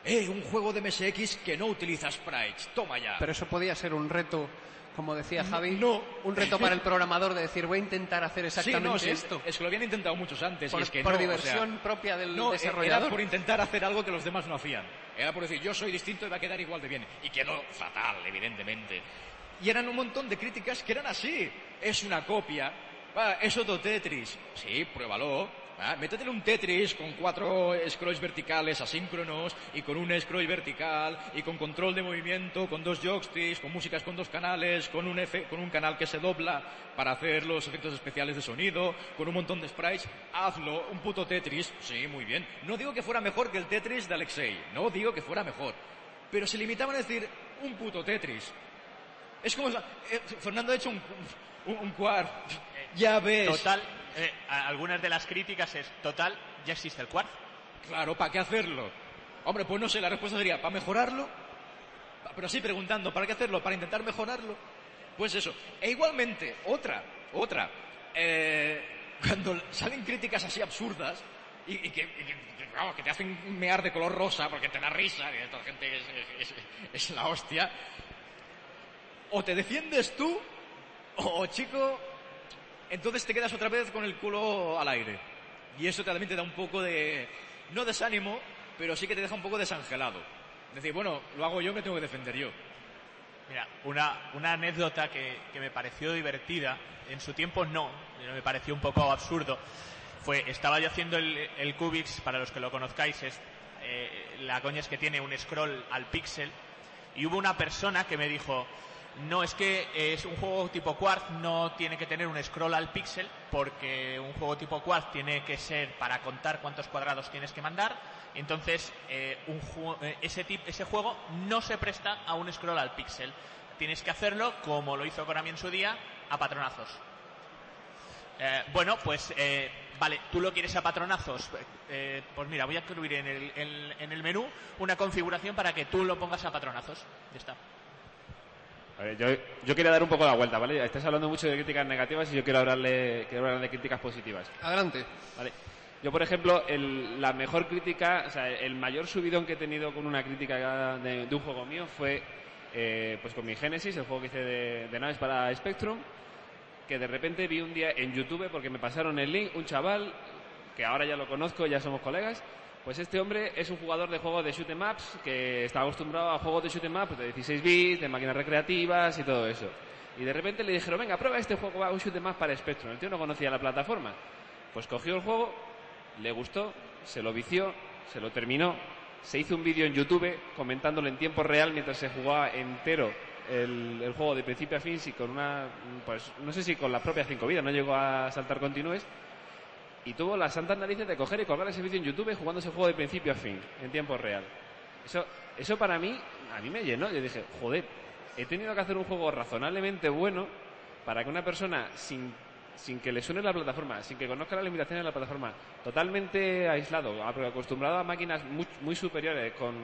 Eh, un juego de MSX que no utiliza sprites. Toma ya. Pero eso podía ser un reto, como decía Javi, no. un reto para el programador de decir, voy a intentar hacer exactamente sí, no, esto. Es que lo habían intentado muchos antes. Por, y es que por no, o diversión sea, propia del no, desarrollador. era por intentar hacer algo que los demás no hacían. Era por decir, yo soy distinto y va a quedar igual de bien. Y quedó fatal, evidentemente. Y eran un montón de críticas que eran así. Es una copia. Va, es otro Tetris. Sí, pruébalo. Ah, un Tetris con cuatro scrolls verticales asíncronos y con un scroll vertical y con control de movimiento, con dos joysticks, con músicas con dos canales, con un, F, con un canal que se dobla para hacer los efectos especiales de sonido, con un montón de sprites. Hazlo, un puto Tetris. Sí, muy bien. No digo que fuera mejor que el Tetris de Alexei. No digo que fuera mejor. Pero se limitaban a decir un puto Tetris. Es como... eh, Fernando ha hecho un, un, un quad. Ya ves. Total, eh, algunas de las críticas es, total, ya existe el Quartz. Claro, ¿para qué hacerlo? Hombre, pues no sé, la respuesta sería, ¿para mejorarlo? Pero sí preguntando, ¿para qué hacerlo? ¿Para intentar mejorarlo? Pues eso. E igualmente, otra, otra. eh, cuando salen críticas así absurdas y, y que, y que- vamos, que te hacen mear de color rosa porque te da risa, que esta gente es, es- es- es la hostia, o te defiendes tú, o chico, entonces te quedas otra vez con el culo al aire. Y eso también te da un poco de, no desánimo, pero sí que te deja un poco desangelado. Decir, bueno, lo hago yo, me tengo que defender yo. Mira, una, una anécdota que, me pareció divertida, en su tiempo no, me pareció un poco absurdo, fue, estaba yo haciendo el, Cubix, para los que lo conozcáis, es, eh, la coña es que tiene un scroll al pixel, y hubo una persona que me dijo, no, es que es un juego tipo Quartz, no tiene que tener un scroll al pixel, porque un juego tipo Quartz tiene que ser para contar cuántos cuadrados tienes que mandar, entonces eh, eh, ese, ese juego no se presta a un scroll al pixel. Tienes que hacerlo, como lo hizo Konami en su día, a patronazos. Eh, bueno, pues eh, vale, tú lo quieres a patronazos. Eh, pues mira, voy a incluir en el, en- en el menú una configuración para que tú lo pongas a patronazos. Ya está. Ver, yo, yo quería dar un poco la vuelta, ¿vale? Estás hablando mucho de críticas negativas y yo quiero hablarle, quiero hablar de críticas positivas. Adelante. Vale. Yo, por ejemplo, el- la mejor crítica, o sea, el mayor subidón que he tenido con una crítica de, de un juego mío fue eh, pues con mi Genesis, el juego que hice de, de naves para Spectrum. que de repente vi un día en YouTube, porque me pasaron el link, un chaval, que ahora ya lo conozco, ya somos colegas, pues este hombre es un jugador de juegos de shoot 'em ups que está acostumbrado a juegos de shoot 'em up de 16 bits, de máquinas recreativas y todo eso. Y de repente le dijeron, venga, prueba este juego, va, un shoot 'em up para Spectrum. El tío no conocía la plataforma. Pues cogió el juego, le gustó, se lo vició, se lo terminó, se hizo un vídeo en YouTube comentándolo en tiempo real mientras se jugaba entero el, el juego de principio a fin, y con una, pues no sé si con las propias cinco vidas, no llegó a saltar continúes, y tuvo las santas narices de coger y colgar ese vídeo en YouTube jugando ese juego de principio a fin, en tiempo real. Eso, eso para mí, a mí me llenó. Yo dije, joder, he tenido que hacer un juego razonablemente bueno para que una persona sin, sin que le suene la plataforma, sin que conozca las limitaciones de la plataforma, totalmente aislado, acostumbrado a máquinas muy, muy superiores con,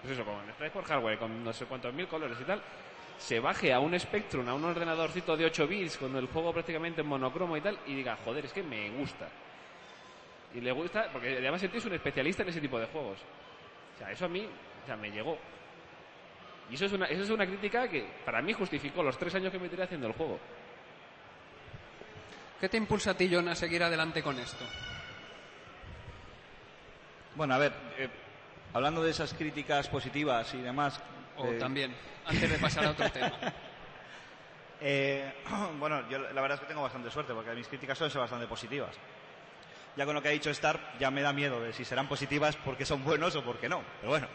pues eso, con Strike por hardware, con no sé cuántos mil colores y tal, se baje a un Spectrum, a un ordenadorcito de 8 bits, con el juego prácticamente en monocromo y tal, y diga, joder, es que me gusta. Y le gusta, porque además el tío es un especialista en ese tipo de juegos. O sea, eso a mí, o sea, me llegó. Y eso es una, eso es una crítica que para mí justificó los tres años que me tiré haciendo el juego. ¿Qué te impulsa a ti, John, a seguir adelante con esto? Bueno, a ver, eh, hablando de esas críticas positivas y demás. O eh, también, antes de pasar a otro tema. eh, bueno, yo la verdad es que tengo bastante suerte porque mis críticas suelen ser bastante positivas. Ya con lo que ha dicho Star, ya me da miedo de si serán positivas porque son buenos o porque no. Pero bueno.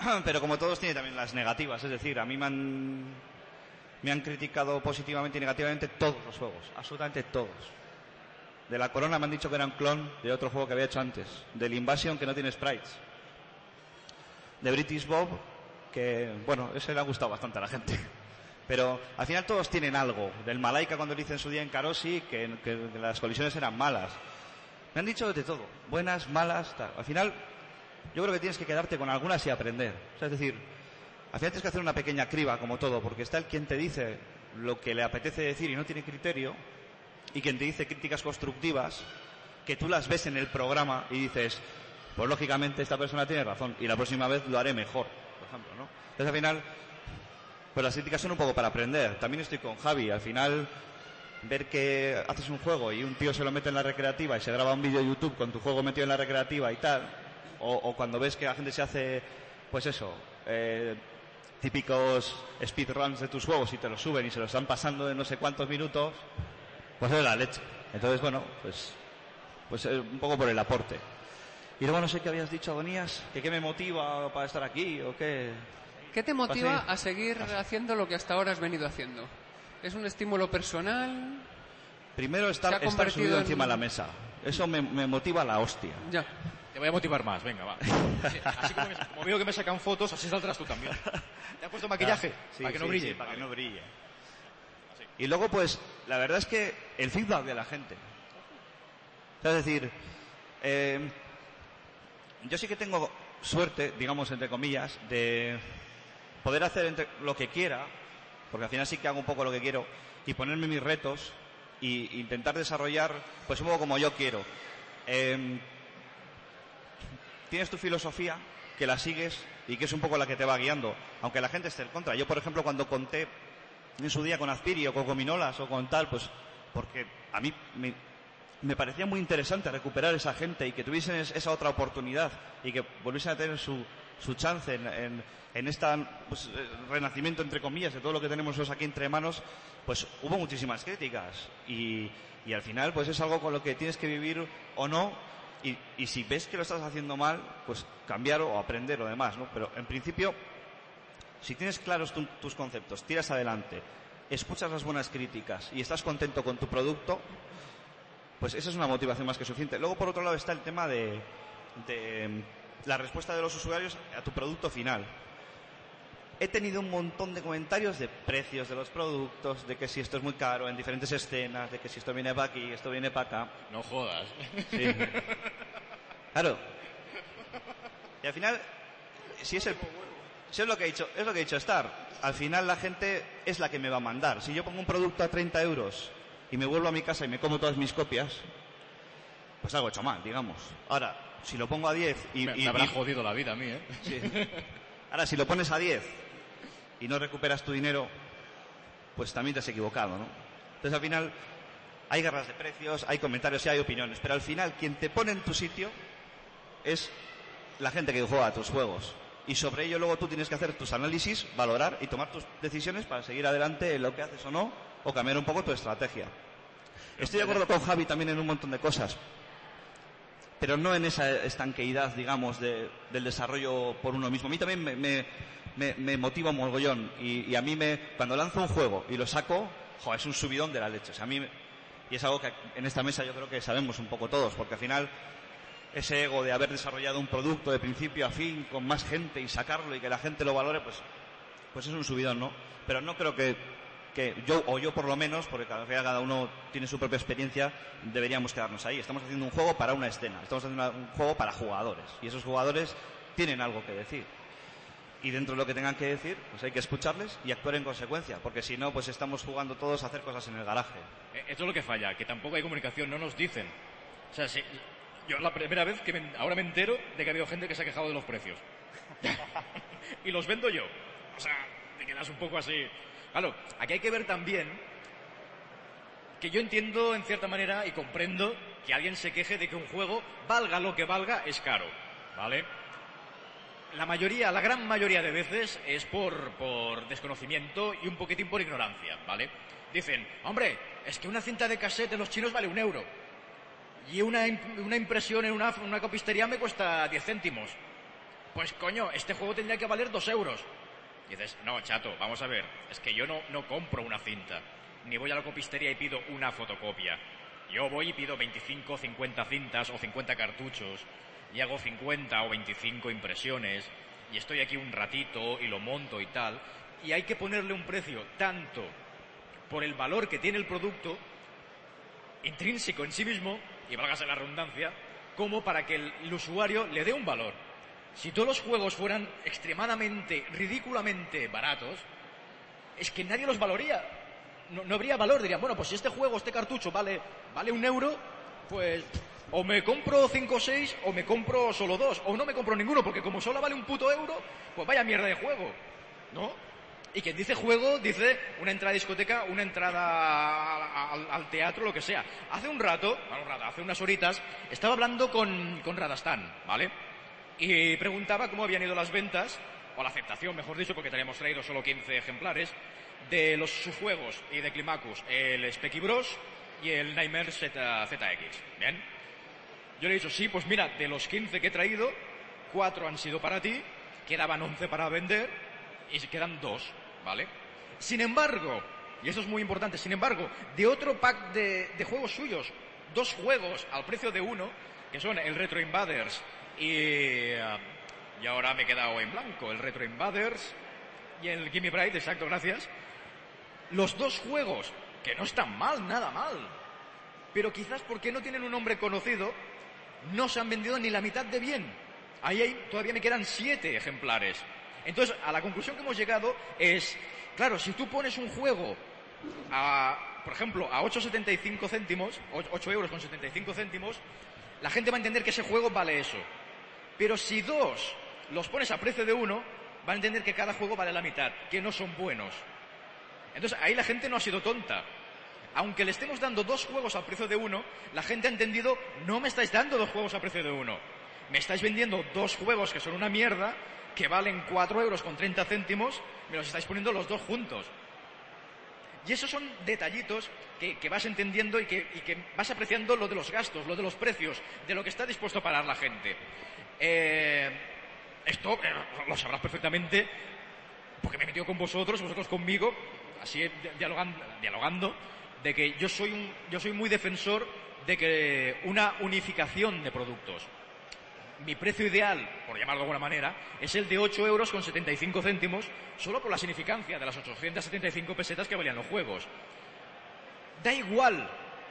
Pero como todos, tiene también las negativas. Es decir, a mí me han, me han criticado positivamente y negativamente todos los juegos. Absolutamente todos. De la Corona me han dicho que era un clon de otro juego que había hecho antes. Del Invasion que no tiene sprites. De British Bob, que, bueno, ese le ha gustado bastante a la gente. Pero al final todos tienen algo. Del Malaika cuando le hice en su día en Karoshi, que, que las colisiones eran malas. Me han dicho de todo. Buenas, malas, tal. Al final, yo creo que tienes que quedarte con algunas y aprender. O sea, es decir, al final tienes que hacer una pequeña criba, como todo, porque está el quien te dice lo que le apetece decir y no tiene criterio, y quien te dice críticas constructivas, que tú las ves en el programa y dices, pues lógicamente esta persona tiene razón, y la próxima vez lo haré mejor, por ejemplo, ¿no? Entonces al final, pues las críticas son un poco para aprender. También estoy con Javi, al final ver que haces un juego y un tío se lo mete en la recreativa y se graba un vídeo de YouTube con tu juego metido en la recreativa y tal, o, o cuando ves que la gente se hace, pues eso, eh, típicos speedruns de tus juegos y te los suben y se los están pasando de no sé cuántos minutos, pues es la leche. Entonces, bueno, pues, pues un poco por el aporte. Y luego no sé qué habías dicho, Agonías, que qué me motiva para estar aquí o qué. ¿Qué te motiva a seguir haciendo lo que hasta ahora has venido haciendo? ¿Es un estímulo personal? Primero Se estar, ha estar convertido subido en- encima de la mesa. Eso me, me motiva la hostia. Ya. Te voy a motivar más, venga, va. Así, así como, me- como veo que me sacan fotos, así saldrás tú también. ¿Te has puesto maquillaje? Sí, para que no sí, brille. sí, para que no brille. Y luego, pues, la verdad es que el feedback de la gente. O sea, es decir, eh, yo sí que tengo suerte, digamos, entre comillas, de poder hacer entre- lo que quiera, porque al final sí que hago un poco lo que quiero, y ponerme mis retos y intentar desarrollar, pues un poco como yo quiero. Eh, tienes tu filosofía, que la sigues y que es un poco la que te va guiando, aunque la gente esté en contra. Yo, por ejemplo, cuando conté en su día con Azpiri o con Gominolas o con tal, pues porque a mí me, me parecía muy interesante recuperar esa gente y que tuviesen es- esa otra oportunidad y que volviesen a tener su, su chance en, en, en este renacimiento, entre comillas, de todo lo que tenemos aquí entre manos, pues hubo muchísimas críticas y, y al final pues es algo con lo que tienes que vivir o no y, y si ves que lo estás haciendo mal, pues cambiar o aprender o demás, ¿no? Pero en principio, si tienes claros tu- tus conceptos, tiras adelante, escuchas las buenas críticas y estás contento con tu producto, pues esa es una motivación más que suficiente. Luego, por otro lado, está el tema de, la respuesta de los usuarios a tu producto final. He tenido un montón de comentarios de precios de los productos, de que si esto es muy caro en diferentes escenas, de que si esto viene para aquí, esto viene para acá. No jodas. Sí. Claro. Y al final, si es el, si es lo que ha dicho, es lo que ha dicho Star. Al final la gente es la que me va a mandar. Si yo pongo un producto a 30 euros y me vuelvo a mi casa y me como todas mis copias, pues algo he hecho mal, digamos. Ahora, si lo pongo a 10 y, me, y- me habrá y- jodido la vida a mí, ¿eh? Sí. Ahora, si lo pones a 10 y no recuperas tu dinero, pues también te has equivocado, ¿no? Entonces al final hay guerras de precios, hay comentarios y hay opiniones, pero al final quien te pone en tu sitio es la gente que juega a tus juegos. Y sobre ello luego tú tienes que hacer tus análisis, valorar y tomar tus decisiones para seguir adelante en lo que haces o no, o cambiar un poco tu estrategia. Estoy de acuerdo con Javi también en un montón de cosas, pero no en esa estanqueidad, digamos, de- del desarrollo por uno mismo. A mí también me, me- motiva un mogollón y, y a mí me, cuando lanzo un juego y lo saco, jo, es un subidón de la leche. O sea, a mí, y es algo que en esta mesa yo creo que sabemos un poco todos, porque al final ese ego de haber desarrollado un producto de principio a fin con más gente y sacarlo y que la gente lo valore, pues, pues es un subidón, ¿no? Pero no creo que, que yo, o yo por lo menos, porque cada, cada uno tiene su propia experiencia, deberíamos quedarnos ahí. Estamos haciendo un juego para una escena, estamos haciendo un juego para jugadores. Y esos jugadores tienen algo que decir. Y dentro de lo que tengan que decir, pues hay que escucharles y actuar en consecuencia, porque si no, pues estamos jugando todos a hacer cosas en el garaje. Eh, Esto es lo que falla, que tampoco hay comunicación, no nos dicen. O sea, si- yo la primera vez que me- ahora me entero de que ha habido gente que se ha quejado de los precios. y los vendo yo. O sea, te quedas un poco así. Claro, aquí hay que ver también que yo entiendo en cierta manera y comprendo que alguien se queje de que un juego, valga lo que valga, es caro. ¿Vale? La mayoría, la gran mayoría de veces es por, por desconocimiento y un poquitín por ignorancia, ¿vale? Dicen, hombre, es que una cinta de cassette de los chinos vale un euro. Y una, imp- una impresión en una, una copistería me cuesta 10 céntimos. Pues coño, este juego tendría que valer 2 euros. Y dices, no, chato, vamos a ver, es que yo no, no compro una cinta, ni voy a la copistería y pido una fotocopia. Yo voy y pido 25, 50 cintas o 50 cartuchos, y hago 50 o 25 impresiones, y estoy aquí un ratito y lo monto y tal, y hay que ponerle un precio tanto por el valor que tiene el producto, intrínseco en sí mismo, y válgase la redundancia, como para que el, el usuario le dé un valor. Si todos los juegos fueran extremadamente, ridículamente baratos, es que nadie los valoría. No, habría valor. Dirían, bueno, pues si este juego, este cartucho vale, vale un euro, pues o me compro cinco o seis o me compro solo dos. O no me compro ninguno, porque como solo vale un puto euro, pues vaya mierda de juego. ¿No? Y quien dice juego, dice una entrada a discoteca, una entrada al, teatro, lo que sea. Hace un rato, bueno, hace unas horitas, estaba hablando con, con Radastán, ¿vale? Y preguntaba cómo habían ido las ventas, o la aceptación, mejor dicho, porque teníamos traído solo 15 ejemplares, de los sus juegos y de Climacus, el Specky Bros y el Nightmare Z, ZX. ¿Bien? Yo le he dicho, sí, pues mira, de los 15 que he traído, 4 han sido para ti, quedaban 11 para vender y quedan 2, ¿vale? Sin embargo, y eso es muy importante, sin embargo, de otro pack de, de juegos suyos, dos juegos al precio de uno, que son el Retro Invaders y, eh, y ahora me he quedado en blanco, el Retro Invaders y el Gimme Bright, exacto, gracias. Los dos juegos, que no están mal, nada mal, pero quizás porque no tienen un nombre conocido, no se han vendido ni la mitad de bien. Ahí hay- todavía me quedan siete ejemplares. Entonces, a la conclusión que hemos llegado es, claro, si tú pones un juego a, por ejemplo, a 8,75 céntimos, o- 8 euros con 75 céntimos, la gente va a entender que ese juego vale eso. Pero si dos los pones a precio de uno, van a entender que cada juego vale la mitad, que no son buenos. Entonces, ahí la gente no ha sido tonta. Aunque le estemos dando dos juegos al precio de uno, la gente ha entendido, no me estáis dando dos juegos a precio de uno. Me estáis vendiendo dos juegos que son una mierda, que valen 4 euros con 30 céntimos, me los estáis poniendo los dos juntos. Y esos son detallitos que, que vas entendiendo y que, y que vas apreciando lo de los gastos, lo de los precios, de lo que está dispuesto a pagar la gente. Eh, esto eh, lo sabrás perfectamente porque me he metido con vosotros, vosotros conmigo, así di- dialogando, dialogando, de que yo soy, un, yo soy muy defensor de que una unificación de productos. Mi precio ideal, por llamarlo de alguna manera, es el de 8 euros con 75 céntimos, solo por la significancia de las 875 pesetas que valían los juegos. Da igual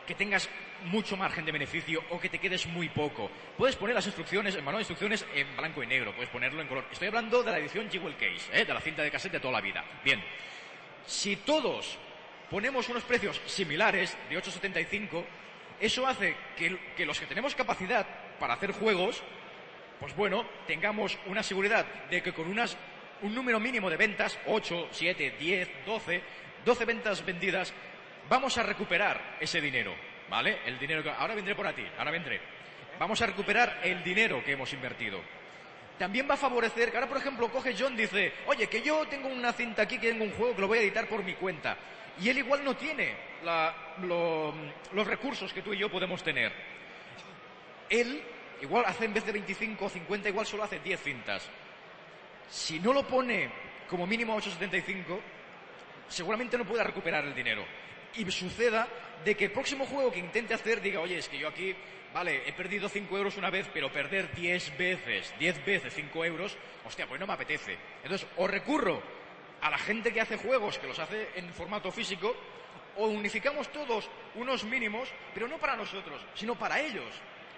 que tengas mucho margen de beneficio o que te quedes muy poco. Puedes poner las instrucciones, el manual de instrucciones en blanco y negro, puedes ponerlo en color. Estoy hablando de la edición Jewel Case, ¿eh? de la cinta de cassette de toda la vida. Bien, si todos ponemos unos precios similares de 8,75, eso hace que, que los que tenemos capacidad para hacer juegos, pues bueno, tengamos una seguridad de que con unas, un número mínimo de ventas, 8, 7, 10, 12, 12 ventas vendidas, vamos a recuperar ese dinero, ¿vale? El dinero que... Ahora vendré por a ti, ahora vendré. Vamos a recuperar el dinero que hemos invertido. También va a favorecer que ahora, por ejemplo, coge John dice, oye, que yo tengo una cinta aquí, que tengo un juego que lo voy a editar por mi cuenta. Y él igual no tiene la- lo- los recursos que tú y yo podemos tener. Él igual hace en vez de 25 o 50, igual solo hace 10 cintas. Si no lo pone como mínimo a 875, seguramente no pueda recuperar el dinero. Y suceda de que el próximo juego que intente hacer diga, oye, es que yo aquí, vale, he perdido 5 euros una vez, pero perder 10 veces, 10 veces 5 euros, hostia, pues no me apetece. Entonces, o recurro a la gente que hace juegos, que los hace en formato físico, o unificamos todos unos mínimos, pero no para nosotros, sino para ellos,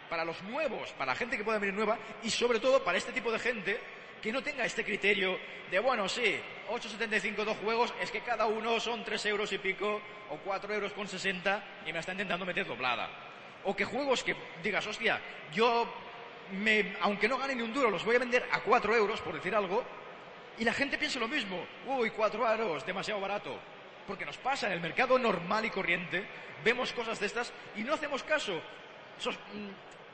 para los nuevos, para la gente que pueda venir nueva, y sobre todo para este tipo de gente que no tenga este criterio de, bueno, sí, 8,75 dos juegos, es que cada uno son 3 euros y pico, o 4 euros con 60, y me está intentando meter doblada. O que juegos que digas, hostia, yo, me, aunque no gane ni un duro, los voy a vender a 4 euros, por decir algo, y la gente piensa lo mismo. Uy, 4 euros, demasiado barato. Porque nos pasa en el mercado normal y corriente, vemos cosas de estas y no hacemos caso. Mm,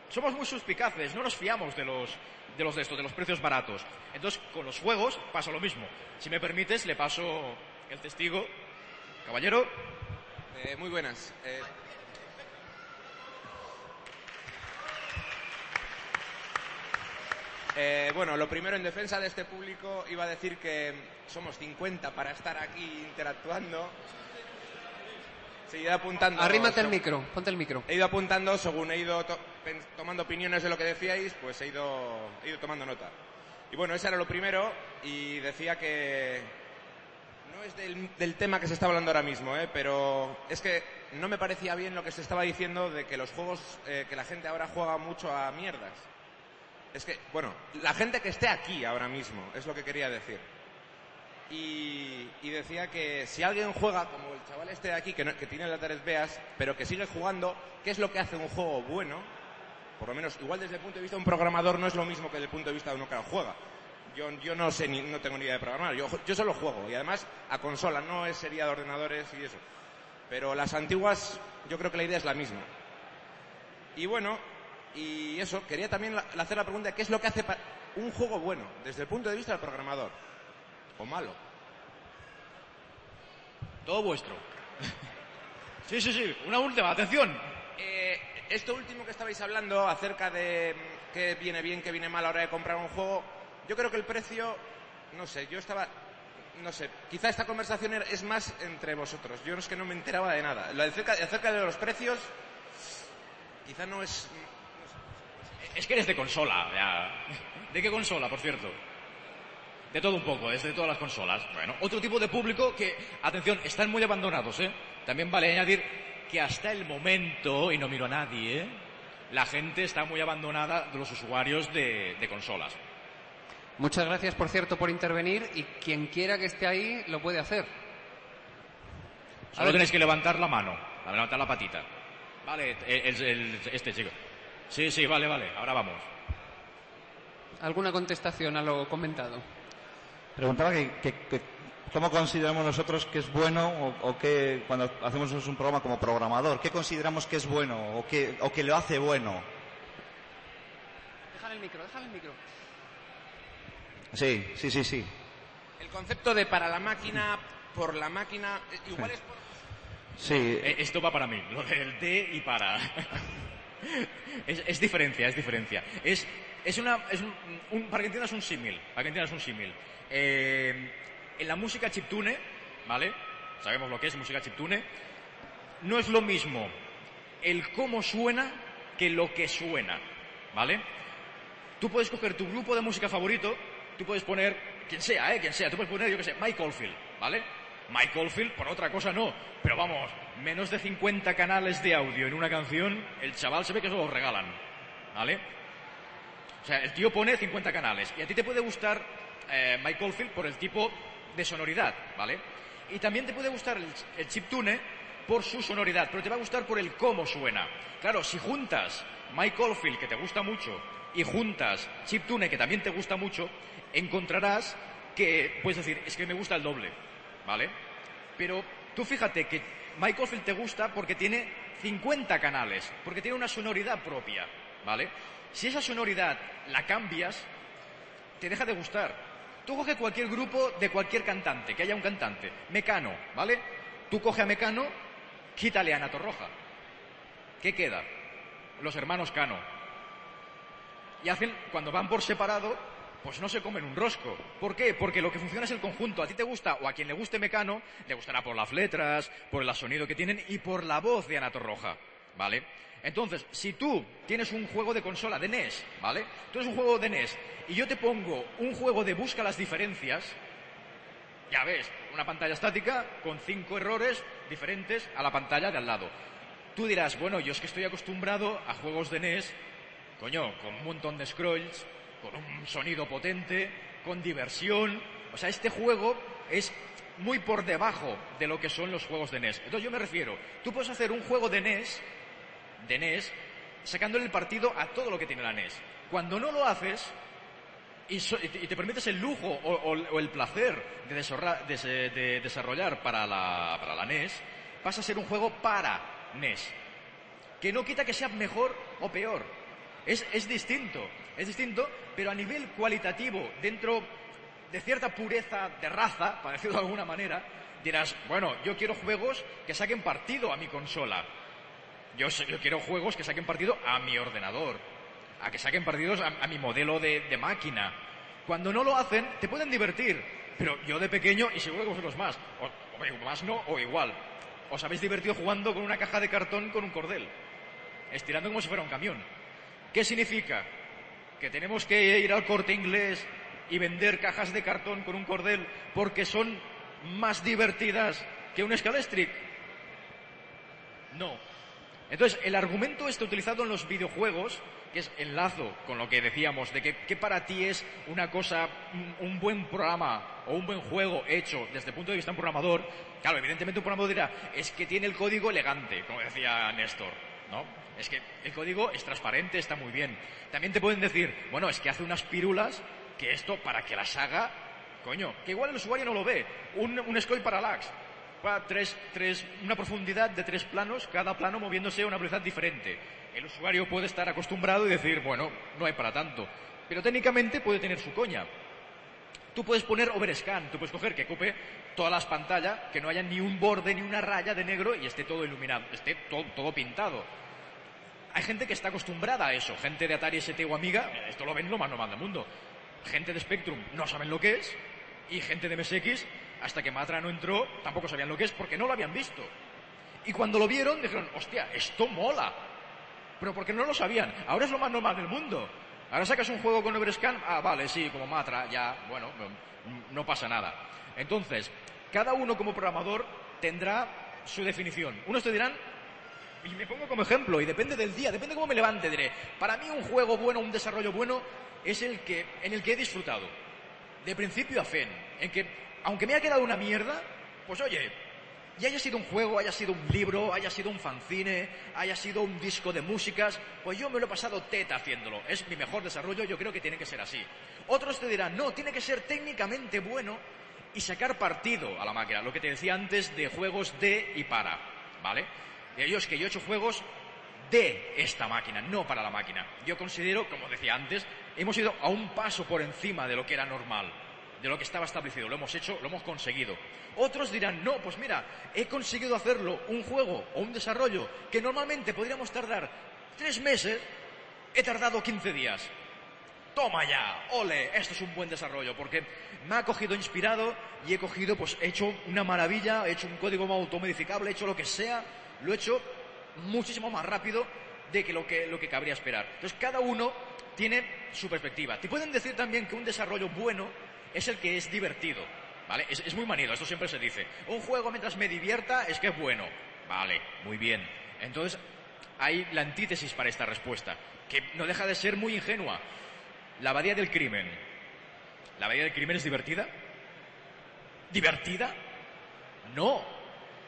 somos muy suspicaces, no nos fiamos de los, de los de estos, de los precios baratos. Entonces, con los juegos pasa lo mismo. Si me permites, le paso el testigo. Caballero. Eh, muy buenas. Eh, eh, bueno, lo primero en defensa de este público iba a decir que somos 50 para estar aquí interactuando. Sí, he ido apuntando. Arrímate el micro, ponte el micro. He ido apuntando según he ido tomando opiniones de lo que decíais, pues he ido, tomando nota. Y bueno, ese era lo primero y decía que no es del, tema que se está hablando ahora mismo, ¿eh? pero es que no me parecía bien lo que se estaba diciendo de que los juegos, eh, que la gente ahora juega mucho a mierdas. Es que, bueno, la gente que esté aquí ahora mismo, es lo que quería decir. Y, decía que si alguien juega, como el chaval este de aquí, que, tiene las tres veas, pero que sigue jugando, ¿qué es lo que hace un juego bueno? Por lo menos, igual desde el punto de vista de un programador no es lo mismo que desde el punto de vista de uno que lo juega. Yo, yo no sé, ni, no tengo ni idea de programar. Yo, yo solo juego. Y además a consola, no es, sería de ordenadores y eso. Pero las antiguas, yo creo que la idea es la misma. Y bueno, y eso, quería también la- hacer la pregunta, ¿qué es lo que hace un juego bueno desde el punto de vista del programador? ¿O malo? Todo vuestro. Sí, sí, sí. Una última, atención. Eh, esto último que estabais hablando acerca de qué viene bien, qué viene mal a la hora de comprar un juego, yo creo que el precio, no sé, yo estaba, no sé, quizá esta conversación era- es más entre vosotros. Yo es que no me enteraba de nada. Lo acerca, acerca de los precios, quizá no es... Es que eres de consola, ya. ¿De qué consola, por cierto? De todo un poco, es de todas las consolas. Bueno, otro tipo de público que, atención, están muy abandonados, ¿eh? También vale añadir que hasta el momento, y no miro a nadie, ¿eh? la gente está muy abandonada de los usuarios de, de consolas. Muchas gracias, por cierto, por intervenir y quien quiera que esté ahí lo puede hacer. Solo tenéis que levantar la mano, levantar la patita. Vale, el- el- este chico. Sí, sí, vale, vale, ahora vamos. ¿Alguna contestación a lo comentado? Preguntaba que, que- que cómo consideramos nosotros que es bueno o, o que cuando hacemos un programa como programador, ¿qué consideramos que es bueno o que, o que lo hace bueno? Déjale el micro, déjale el micro. Sí, sí, sí, sí. El concepto de para la máquina, por la máquina, eh, igual es por... Sí, Eh, Esto va para mí, lo del de y para. es, es diferencia, es diferencia. Es, es una. Es un, un- para que entiendas un símil. Para que entiendas un símil. Eh, en la música chiptune, ¿vale? Sabemos lo que es música chiptune. No es lo mismo el cómo suena que lo que suena, ¿vale? Tú puedes coger tu grupo de música favorito, tú puedes poner, quien sea, ¿eh? Quien sea, tú puedes poner, yo que sé, Mike Oldfield, ¿vale? Mike Oldfield, por otra cosa no, pero vamos, menos de 50 canales de audio en una canción, el chaval se ve que se los regalan, ¿vale? O sea, el tío pone 50 canales y a ti te puede gustar eh, Mike Oldfield por el tipo de sonoridad, ¿vale? Y también te puede gustar el, el chiptune por su sonoridad, pero te va a gustar por el cómo suena. Claro, si juntas Mike Oldfield, que te gusta mucho, y juntas chiptune, que también te gusta mucho, encontrarás que puedes decir, es que me gusta el doble, ¿vale? Pero Tú fíjate que Michael Field te gusta porque tiene 50 canales, porque tiene una sonoridad propia, ¿vale? Si esa sonoridad la cambias, te deja de gustar. Tú coge cualquier grupo de cualquier cantante, que haya un cantante, Mecano, ¿vale? Tú coge a Mecano, quítale a Nato Roja. ¿Qué queda? Los hermanos Cano. Y hacen, cuando van por separado, pues no se comen un rosco. ¿Por qué? Porque lo que funciona es el conjunto. A ti te gusta, o a quien le guste Mecano, le gustará por las letras, por el sonido que tienen y por la voz de Anato Roja. ¿Vale? Entonces, si tú tienes un juego de consola de NES, ¿vale? Tú eres un juego de NES y yo te pongo un juego de busca las diferencias, ya ves, una pantalla estática con cinco errores diferentes a la pantalla de al lado. Tú dirás, bueno, yo es que estoy acostumbrado a juegos de NES, coño, con un montón de scrolls, con un sonido potente, con diversión. O sea, este juego es muy por debajo de lo que son los juegos de NES. Entonces yo me refiero, tú puedes hacer un juego de NES, de NES, sacándole el partido a todo lo que tiene la NES. Cuando no lo haces y, te- permites el lujo o, el placer de, de de desarrollar para la, para la NES, pasa a ser un juego para NES. Que no quita que sea mejor o peor. Es, distinto, es distinto, pero a nivel cualitativo, dentro de cierta pureza de raza, para de alguna manera, dirás, bueno, yo quiero juegos que saquen partido a mi consola. Yo, quiero juegos que saquen partido a mi ordenador, a que saquen partidos a, mi modelo de, máquina. Cuando no lo hacen, te pueden divertir, pero yo de pequeño, y seguro que vosotros más, o, más no, o igual, os habéis divertido jugando con una caja de cartón con un cordel, estirando como si fuera un camión. ¿Qué significa? Que tenemos que ir al corte inglés y vender cajas de cartón con un cordel porque son más divertidas que un Scalestric. No. Entonces, el argumento este utilizado en los videojuegos, que es enlazo con lo que decíamos, de que, que para ti es una cosa, un, un buen programa o un buen juego hecho desde el punto de vista de un programador, claro, evidentemente un programador dirá, es que tiene el código elegante, como decía Néstor, ¿no? Es que el código es transparente, está muy bien. También te pueden decir, bueno, es que hace unas pirulas que esto, para que las haga, coño, que igual el usuario no lo ve. Un, un parallax, va tres, tres, una profundidad de tres planos, cada plano moviéndose a una velocidad diferente. El usuario puede estar acostumbrado y decir, bueno, no hay para tanto. Pero técnicamente puede tener su coña. Tú puedes poner overscan, tú puedes coger que ocupe todas las pantallas, que no haya ni un borde ni una raya de negro y esté todo iluminado, esté todo, todo pintado. Hay gente que está acostumbrada a eso, gente de Atari ST o Amiga, esto lo ven lo más normal del mundo. Gente de Spectrum no saben lo que es, y gente de MSX, hasta que Matra no entró, tampoco sabían lo que es porque no lo habían visto. Y cuando lo vieron, dijeron, hostia, esto mola. Pero porque no lo sabían. Ahora es lo más normal del mundo. Ahora sacas un juego con Overscan, ah, vale, sí, como Matra, ya, bueno, no, pasa nada. Entonces, cada uno como programador tendrá su definición. Unos te dirán, y me pongo como ejemplo, y depende del día, depende cómo me levante, diré, para mí un juego bueno, un desarrollo bueno, es el que, en el que he disfrutado. De principio a fin. En que, aunque me ha quedado una mierda, pues oye, y haya sido un juego, haya sido un libro, haya sido un fanzine, haya sido un disco de músicas, pues yo me lo he pasado teta haciéndolo. Es mi mejor desarrollo, yo creo que tiene que ser así. Otros te dirán, no, tiene que ser técnicamente bueno y sacar partido a la máquina. Lo que te decía antes de juegos de y para, ¿vale? Y ellos que yo he hecho juegos de esta máquina, no para la máquina. Yo considero, como decía antes, hemos ido a un paso por encima de lo que era normal, de lo que estaba establecido. Lo hemos hecho, lo hemos conseguido. Otros dirán, no, pues mira, he conseguido hacerlo, un juego o un desarrollo que normalmente podríamos tardar tres meses, he tardado 15 días. Toma ya, ole, esto es un buen desarrollo, porque me ha cogido inspirado y he cogido, pues he hecho una maravilla, he hecho un código automodificable, he hecho lo que sea, lo he hecho muchísimo más rápido de que lo que, lo que cabría esperar. Entonces cada uno tiene su perspectiva. Te pueden decir también que un desarrollo bueno es el que es divertido. ¿Vale? Es, muy manido, esto siempre se dice. Un juego mientras me divierta es que es bueno. Vale, muy bien. Entonces, hay la antítesis para esta respuesta, que no deja de ser muy ingenua. La abadía del crimen. ¿La abadía del crimen es divertida? ¿Divertida? No.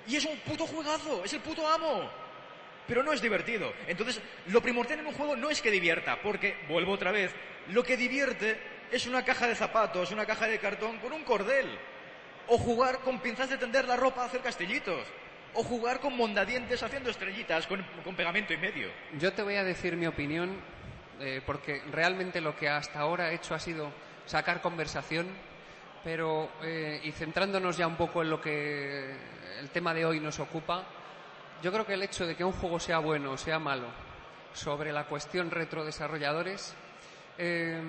Y es un puto juegazo, es el puto amo. Pero no es divertido. Entonces, lo primordial en un juego no es que divierta, porque, vuelvo otra vez, lo que divierte es una caja de zapatos, una caja de cartón con un cordel. O jugar con pinzas de tender la ropa a hacer castillitos. O jugar con mondadientes haciendo estrellitas con, pegamento y medio. Yo te voy a decir mi opinión, eh, porque realmente lo que hasta ahora he hecho ha sido sacar conversación, pero eh, y centrándonos ya un poco en lo que el tema de hoy nos ocupa, yo creo que el hecho de que un juego sea bueno o sea malo sobre la cuestión retrodesarrolladores eh,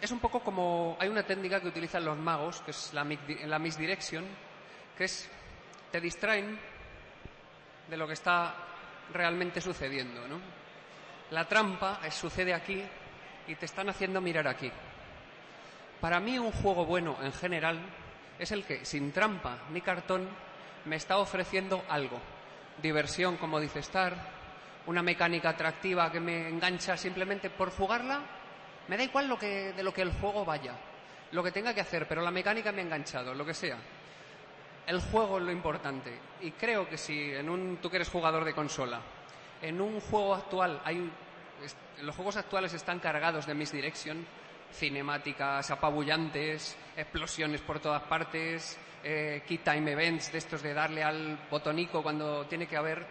es un poco como hay una técnica que utilizan los magos, que es la, la misdirection, que es te distraen de lo que está realmente sucediendo, ¿no? La trampa sucede aquí y te están haciendo mirar aquí. Para mí un juego bueno en general es el que sin trampa ni cartón me está ofreciendo algo. Diversión, como dice Star, una mecánica atractiva que me engancha simplemente por jugarla. Me da igual de lo que el juego vaya, lo que tenga que hacer, pero la mecánica me ha enganchado, lo que sea. El juego es lo importante. Y creo que si en un, tú que eres jugador de consola, en un juego actual hay los juegos actuales están cargados de misdirection, cinemáticas apabullantes, explosiones por todas partes, eh, key time events de estos de darle al botonico cuando tiene que haber.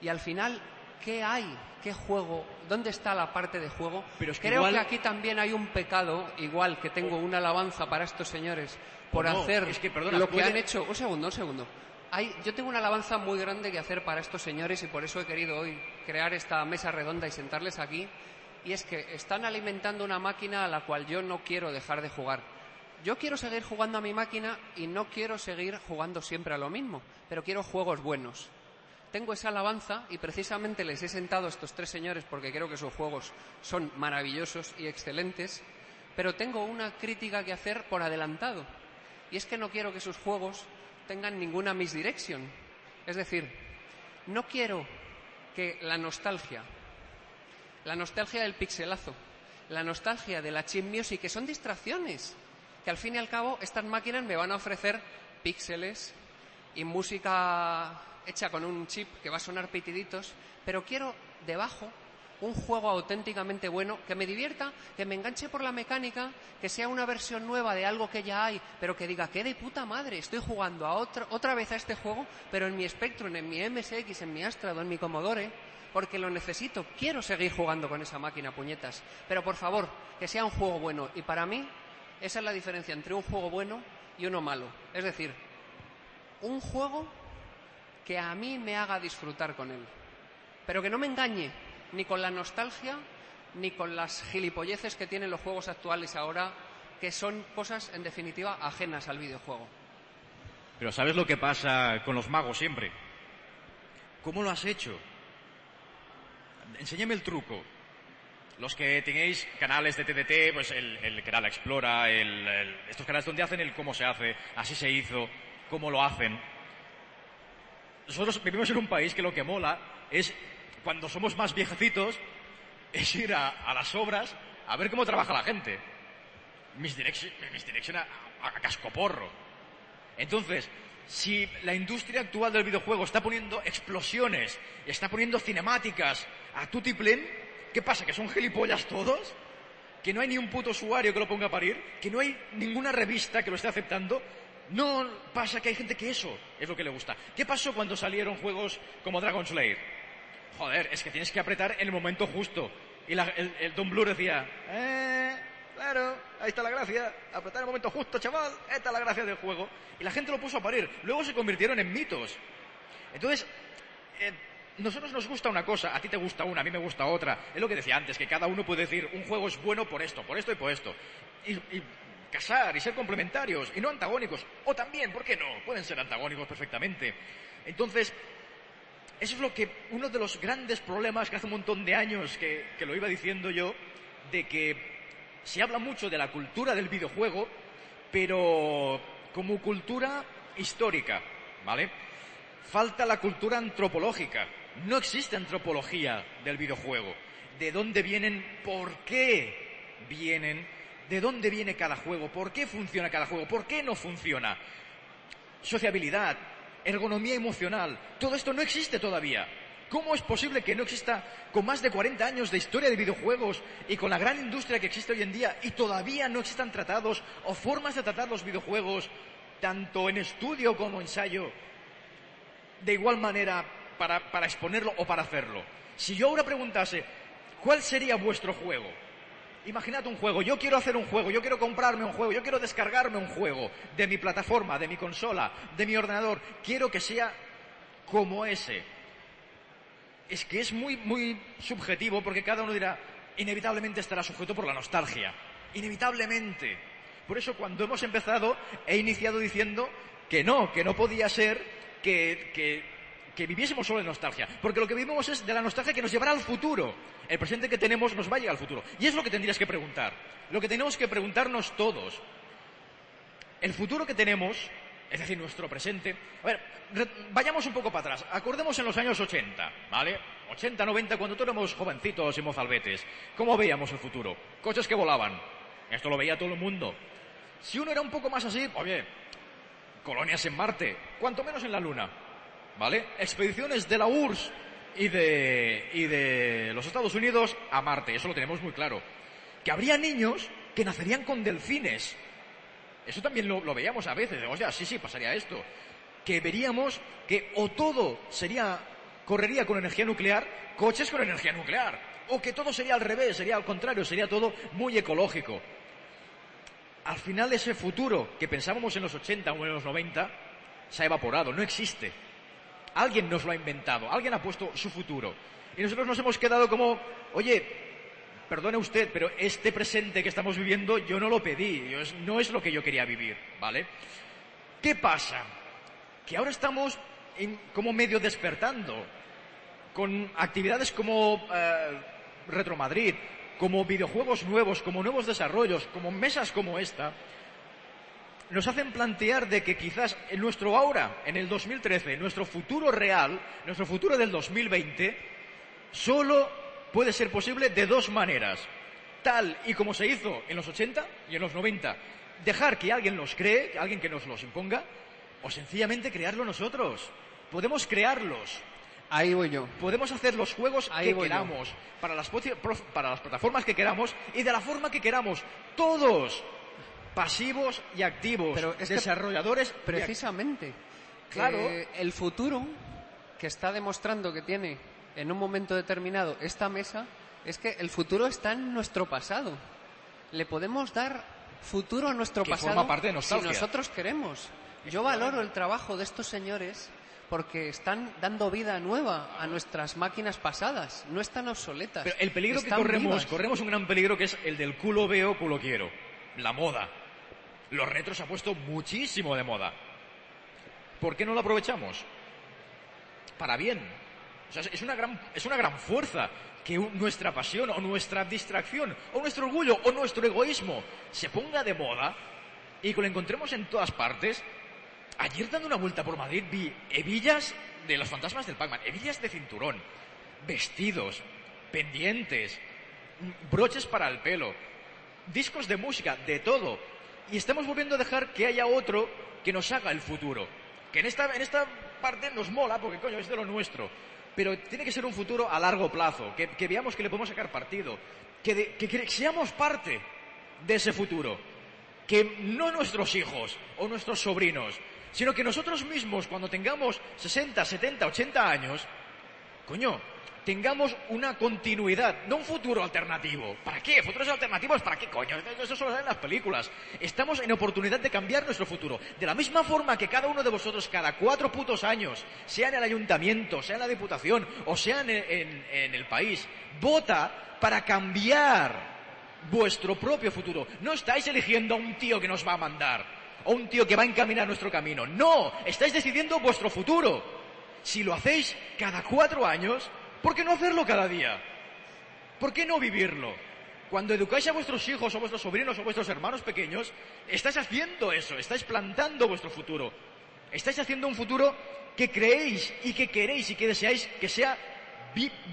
Y al final, ¿qué hay? ¿Qué juego? ¿Dónde está la parte de juego? Pero es que Creo igual- que aquí también hay un pecado, igual que tengo una alabanza para estos señores por No, hacer es que, perdona, lo que puede- han hecho. Un segundo, un segundo. Hay, yo tengo una alabanza muy grande que hacer para estos señores y por eso he querido hoy crear esta mesa redonda y sentarles aquí. Y es que están alimentando una máquina a la cual yo no quiero dejar de jugar. Yo quiero seguir jugando a mi máquina y no quiero seguir jugando siempre a lo mismo, pero quiero juegos buenos. Tengo esa alabanza y precisamente les he sentado a estos tres señores porque creo que sus juegos son maravillosos y excelentes, pero tengo una crítica que hacer por adelantado. Y es que no quiero que sus juegos tengan ninguna misdirection. Es decir, no quiero que la nostalgia, la nostalgia del pixelazo, la nostalgia de la chip music, que son distracciones, que al fin y al cabo estas máquinas me van a ofrecer píxeles y música hecha con un chip que va a sonar pitiditos, pero quiero debajo un juego auténticamente bueno, que me divierta, que me enganche por la mecánica, que sea una versión nueva de algo que ya hay, pero que diga, qué de puta madre, estoy jugando a otra, otra vez a este juego, pero en mi Spectrum, en mi MSX, en mi Astrado, en mi Commodore, porque lo necesito, quiero seguir jugando con esa máquina, puñetas. Pero por favor, que sea un juego bueno. Y para mí, esa es la diferencia entre un juego bueno y uno malo. Es decir, un juego que a mí me haga disfrutar con él. Pero que no me engañe ni con la nostalgia ni con las gilipolleces que tienen los juegos actuales ahora, que son cosas, en definitiva, ajenas al videojuego. Pero ¿sabes lo que pasa con los magos siempre? ¿Cómo lo has hecho? Enséñame el truco. Los que tenéis canales de TDT, pues el, el canal Explora, el- el- estos canales donde hacen el cómo se hace, así se hizo, cómo lo hacen. Nosotros vivimos en un país que lo que mola es, cuando somos más viejecitos, es ir a, las obras a ver cómo trabaja la gente. Mis direction, mis direction a, a- a cascoporro. Entonces, si la industria actual del videojuego está poniendo explosiones, está poniendo cinemáticas a tutiplén, ¿qué pasa? ¿Que son gilipollas todos? ¿Que no hay ni un puto usuario que lo ponga a parir? ¿Que no hay ninguna revista que lo esté aceptando? No pasa que hay gente que eso es lo que le gusta. ¿Qué pasó cuando salieron juegos como Dragon Slayer? Joder, es que tienes que apretar en el momento justo. Y el, el Don Blur decía, eh, claro, ahí está la gracia, apretar en el momento justo, chaval, esta es la gracia del juego. Y la gente lo puso a parir. Luego se convirtieron en mitos. Entonces, eh, nosotros nos gusta una cosa, a ti te gusta una, a mí me gusta otra. Es lo que decía antes, que cada uno puede decir, un juego es bueno por esto, por esto y por esto. Casar y ser complementarios y no antagónicos. O también, ¿por qué no? Pueden ser antagónicos perfectamente. Entonces, eso es lo que, uno de los grandes problemas que hace un montón de años que, que lo iba diciendo yo, de que se habla mucho de la cultura del videojuego, pero como cultura histórica, ¿vale? Falta la cultura antropológica. No existe antropología del videojuego. ¿De dónde vienen? ¿Por qué vienen? ¿De dónde viene cada juego? ¿Por qué funciona cada juego? ¿Por qué no funciona? Sociabilidad, ergonomía emocional, todo esto no existe todavía. ¿Cómo es posible que no exista con más de 40 años de historia de videojuegos y con la gran industria que existe hoy en día y todavía no existan tratados o formas de tratar los videojuegos tanto en estudio como ensayo, de igual manera para, para exponerlo o para hacerlo. Si yo ahora preguntase, ¿cuál sería vuestro juego? Imaginad un juego, yo quiero hacer un juego, yo quiero comprarme un juego, yo quiero descargarme un juego de mi plataforma, de mi consola, de mi ordenador, quiero que sea como ese. Es que es muy, muy subjetivo porque cada uno dirá, inevitablemente estará sujeto por la nostalgia. Inevitablemente. Por eso cuando hemos empezado he iniciado diciendo que no, que no podía ser que, que, que viviésemos solo de nostalgia. Porque lo que vivimos es de la nostalgia que nos llevará al futuro. El presente que tenemos nos va a llegar al futuro. Y es lo que tendrías que preguntar. Lo que tenemos que preguntarnos todos. El futuro que tenemos, es decir, nuestro presente. A ver, vayamos un poco para atrás. Acordemos en los años 80, ¿vale? 80, 90, cuando todos éramos jovencitos y mozalbetes. ¿Cómo veíamos el futuro? Coches que volaban. Esto lo veía todo el mundo. Si uno era un poco más así, oye, colonias en Marte, cuanto menos en la Luna. ¿Vale? Expediciones de la URSS y de, y de los Estados Unidos a Marte, eso lo tenemos muy claro. Que habría niños que nacerían con delfines. Eso también lo, veíamos a veces. O sea, sí, sí, pasaría esto. Que veríamos que o todo sería, correría con energía nuclear, coches con energía nuclear. O que todo sería al revés, sería al contrario, sería todo muy ecológico. Al final ese futuro que pensábamos en los 80 o en los 90 se ha evaporado, no existe. Alguien nos lo ha inventado, alguien ha puesto su futuro. Y nosotros nos hemos quedado como, oye, perdone usted, pero este presente que estamos viviendo yo no lo pedí, no es lo que yo quería vivir, ¿vale? ¿Qué pasa? Que ahora estamos en- como medio despertando, con actividades como eh, Retro Madrid, como videojuegos nuevos, como nuevos desarrollos, como mesas como esta, nos hacen plantear de que quizás en nuestro ahora, en el 2013, nuestro futuro real, nuestro futuro del 2020, solo puede ser posible de dos maneras. Tal y como se hizo en los 80 y en los 90, dejar que alguien los cree, alguien que nos los imponga, o sencillamente crearlo nosotros. Podemos crearlos. Ahí voy yo. Podemos hacer los juegos Ahí que yo. queramos, para las, para las plataformas que queramos y de la forma que queramos. Todos. Pasivos y activos. Pero es desarrolladores. Precisamente. Claro. Eh, el futuro que está demostrando que tiene en un momento determinado esta mesa es que el futuro está en nuestro pasado. Le podemos dar futuro a nuestro Que pasado forma parte de si nosotros queremos. Yo valoro el trabajo de estos señores porque están dando vida nueva a nuestras máquinas pasadas. No están obsoletas. Pero el peligro que corremos, vivas. corremos un gran peligro que es el del culo veo, culo quiero. La moda. Los retros se ha puesto muchísimo de moda. ¿Por qué no lo aprovechamos? Para bien. Es una gran, es una gran fuerza que nuestra pasión o nuestra distracción o nuestro orgullo o nuestro egoísmo se ponga de moda y que lo encontremos en todas partes. Ayer dando una vuelta por Madrid vi hebillas de los fantasmas del Pac-Man, hebillas de cinturón, vestidos, pendientes, broches para el pelo, discos de música, de todo. Y estamos volviendo a dejar que haya otro que nos haga el futuro. Que en esta, en esta parte nos mola, porque coño, es de lo nuestro. Pero tiene que ser un futuro a largo plazo, que, veamos que le podemos sacar partido, que, que seamos parte de ese futuro. Que no nuestros hijos o nuestros sobrinos, sino que nosotros mismos, cuando tengamos 60, 70, 80 años, coño, tengamos una continuidad, no un futuro alternativo. ¿Para qué? ¿Futuros alternativos para qué, coño? Eso solo sale en las películas. Estamos en oportunidad de cambiar nuestro futuro. De la misma forma que cada uno de vosotros, cada cuatro putos años, sea en el ayuntamiento, sea en la diputación o sea en, en- en el país, vota para cambiar vuestro propio futuro. No estáis eligiendo a un tío que nos va a mandar o un tío que va a encaminar nuestro camino. No, estáis decidiendo vuestro futuro. Si lo hacéis cada cuatro años, ¿por qué no hacerlo cada día? ¿Por qué no vivirlo? Cuando educáis a vuestros hijos o vuestros sobrinos o vuestros hermanos pequeños, estáis haciendo eso, estáis plantando vuestro futuro. Estáis haciendo un futuro que creéis y que queréis y que deseáis que sea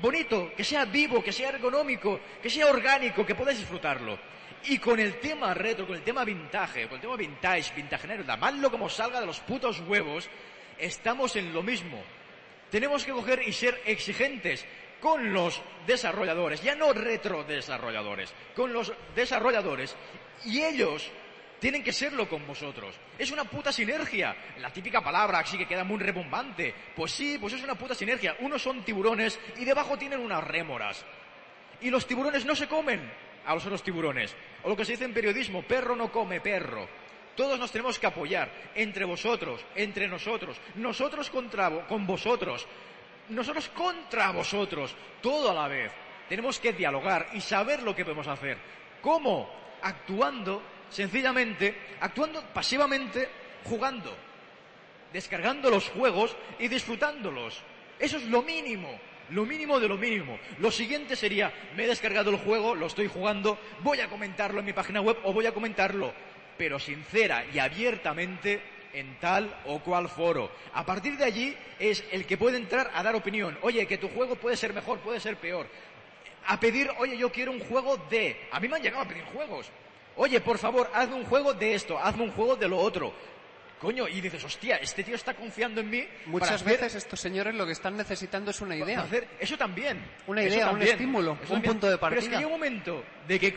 bonito, que sea vivo, que sea ergonómico, que sea orgánico, que podáis disfrutarlo. Y con el tema retro, con el tema vintage, con el tema vintage, vintagenero, llamadlo como salga de los putos huevos, estamos en lo mismo. Tenemos que coger y ser exigentes con los desarrolladores, ya no retro desarrolladores, con los desarrolladores. Y ellos tienen que serlo con vosotros. Es una puta sinergia. La típica palabra así que queda muy rebumbante. Pues sí, pues es una puta sinergia. Unos son tiburones y debajo tienen unas rémoras. Y los tiburones no se comen a los otros tiburones. O lo que se dice en periodismo, perro no come perro. Todos nos tenemos que apoyar entre vosotros, entre nosotros, nosotros contra con vosotros, nosotros contra vosotros, todo a la vez. Tenemos que dialogar y saber lo que podemos hacer. ¿Cómo? Actuando, sencillamente, actuando pasivamente, jugando, descargando los juegos y disfrutándolos. Eso es lo mínimo, lo mínimo de lo mínimo. Lo siguiente sería, me he descargado el juego, lo estoy jugando, voy a comentarlo en mi página web o voy a comentarlo, pero sincera y abiertamente en tal o cual foro. A partir de allí es el que puede entrar a dar opinión. Oye, que tu juego puede ser mejor, puede ser peor. A pedir, oye, yo quiero un juego de... A mí me han llegado a pedir juegos. Oye, por favor, hazme un juego de esto, hazme un juego de lo otro. Coño, y dices, hostia, este tío está confiando en mí. para Muchas hacer- veces estos señores lo que están necesitando es una idea. hacer- eso también. Una idea, un estímulo, Eso un también. punto de Pero es que partida. llega un momento de que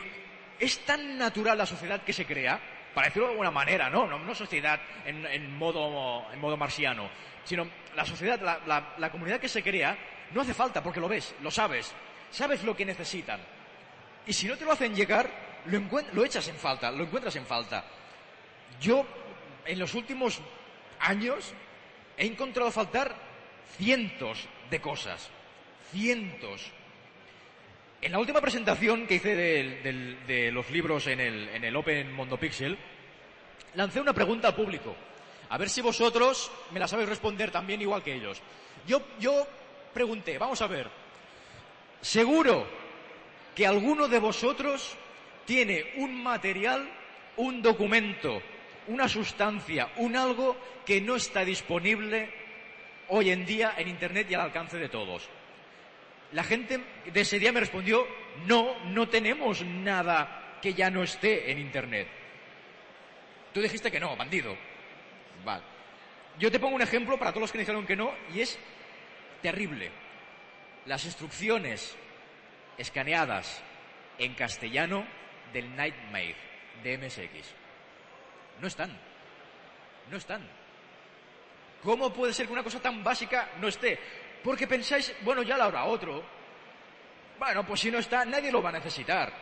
es tan natural la sociedad que se crea, para decirlo de alguna manera, ¿no? No, no sociedad en, modo, en modo marciano, sino la sociedad, la, la- comunidad que se crea, no hace falta porque lo ves, lo sabes, sabes lo que necesitan. Y si no te lo hacen llegar, lo, lo echas en falta, lo encuentras en falta. Yo, en los últimos años, he encontrado faltar cientos de cosas. Cientos. En la última presentación que hice de los libros en el, en el Open Mondo Pixel, lancé una pregunta al público. A ver si vosotros me la sabéis responder también igual que ellos. Yo, yo pregunté, vamos a ver, seguro que alguno de vosotros tiene un material, un documento, una sustancia, un algo que no está disponible hoy en día en Internet y al alcance de todos. La gente de ese día me respondió, no, no tenemos nada que ya no esté en Internet. Tú dijiste que no, bandido. Vale. Yo te pongo un ejemplo para todos los que dijeron que no y es terrible. Las instrucciones escaneadas en castellano del Nightmare de MSX. No están. No están. ¿Cómo puede ser que una cosa tan básica no esté? Porque pensáis, bueno, ya la habrá otro. Bueno, pues si no está, nadie lo va a necesitar.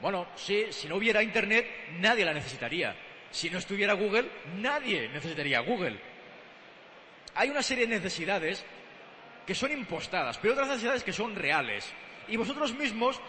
Bueno, sí, si no hubiera Internet, nadie la necesitaría. Si no estuviera Google, nadie necesitaría Google. Hay una serie de necesidades que son impostadas, pero otras necesidades que son reales. Y vosotros mismos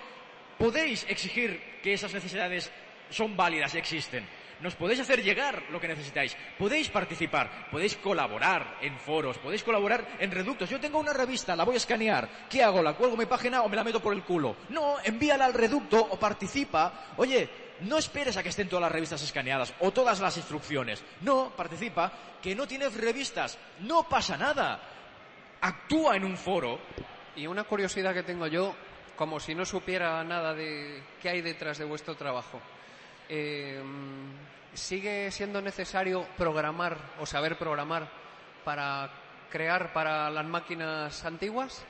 podéis exigir que esas necesidades son válidas y existen. Nos podéis hacer llegar lo que necesitáis. Podéis participar, podéis colaborar en foros, podéis colaborar en reductos. Yo tengo una revista, la voy a escanear. ¿Qué hago? ¿La cuelgo en mi página o me la meto por el culo? No, envíala al reducto o participa. Oye, no esperes a que estén todas las revistas escaneadas o todas las instrucciones. No, participa. Que no tienes revistas. No pasa nada. Actúa en un foro. Y una curiosidad que tengo yo, como si no supiera nada de qué hay detrás de vuestro trabajo. Eh, ¿Sigue siendo necesario programar o saber programar para crear para las máquinas antiguas?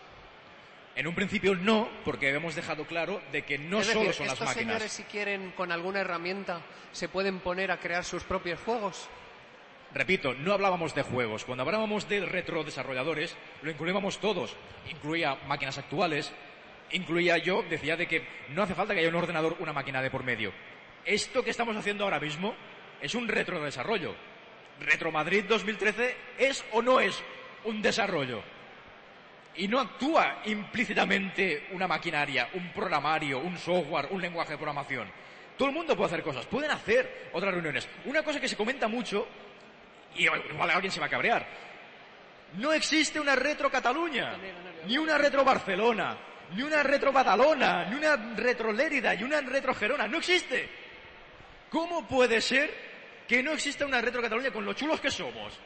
En un principio no, porque hemos dejado claro de que no es solo son las estos máquinas. señores si quieren con alguna herramienta se pueden poner a crear sus propios juegos. Repito, no hablábamos de juegos. Cuando hablábamos de retrodesarrolladores, lo incluíamos todos. Incluía máquinas actuales, incluía yo, decía de que no hace falta que haya un ordenador, una máquina de por medio. Esto que estamos haciendo ahora mismo es un retrodesarrollo. Retro Madrid 2013 es o no es un desarrollo. Y no actúa implícitamente una maquinaria, un programario, un software, un lenguaje de programación. Todo el mundo puede hacer cosas, pueden hacer otras reuniones. Una cosa que se comenta mucho, y igual alguien se va a cabrear, no existe una retro Cataluña, ni una retro Barcelona, ni una retro Badalona, ni una retro Lérida, y una retro Gerona. No existe. ¿Cómo puede ser que no exista una retro Cataluña con lo chulos que somos?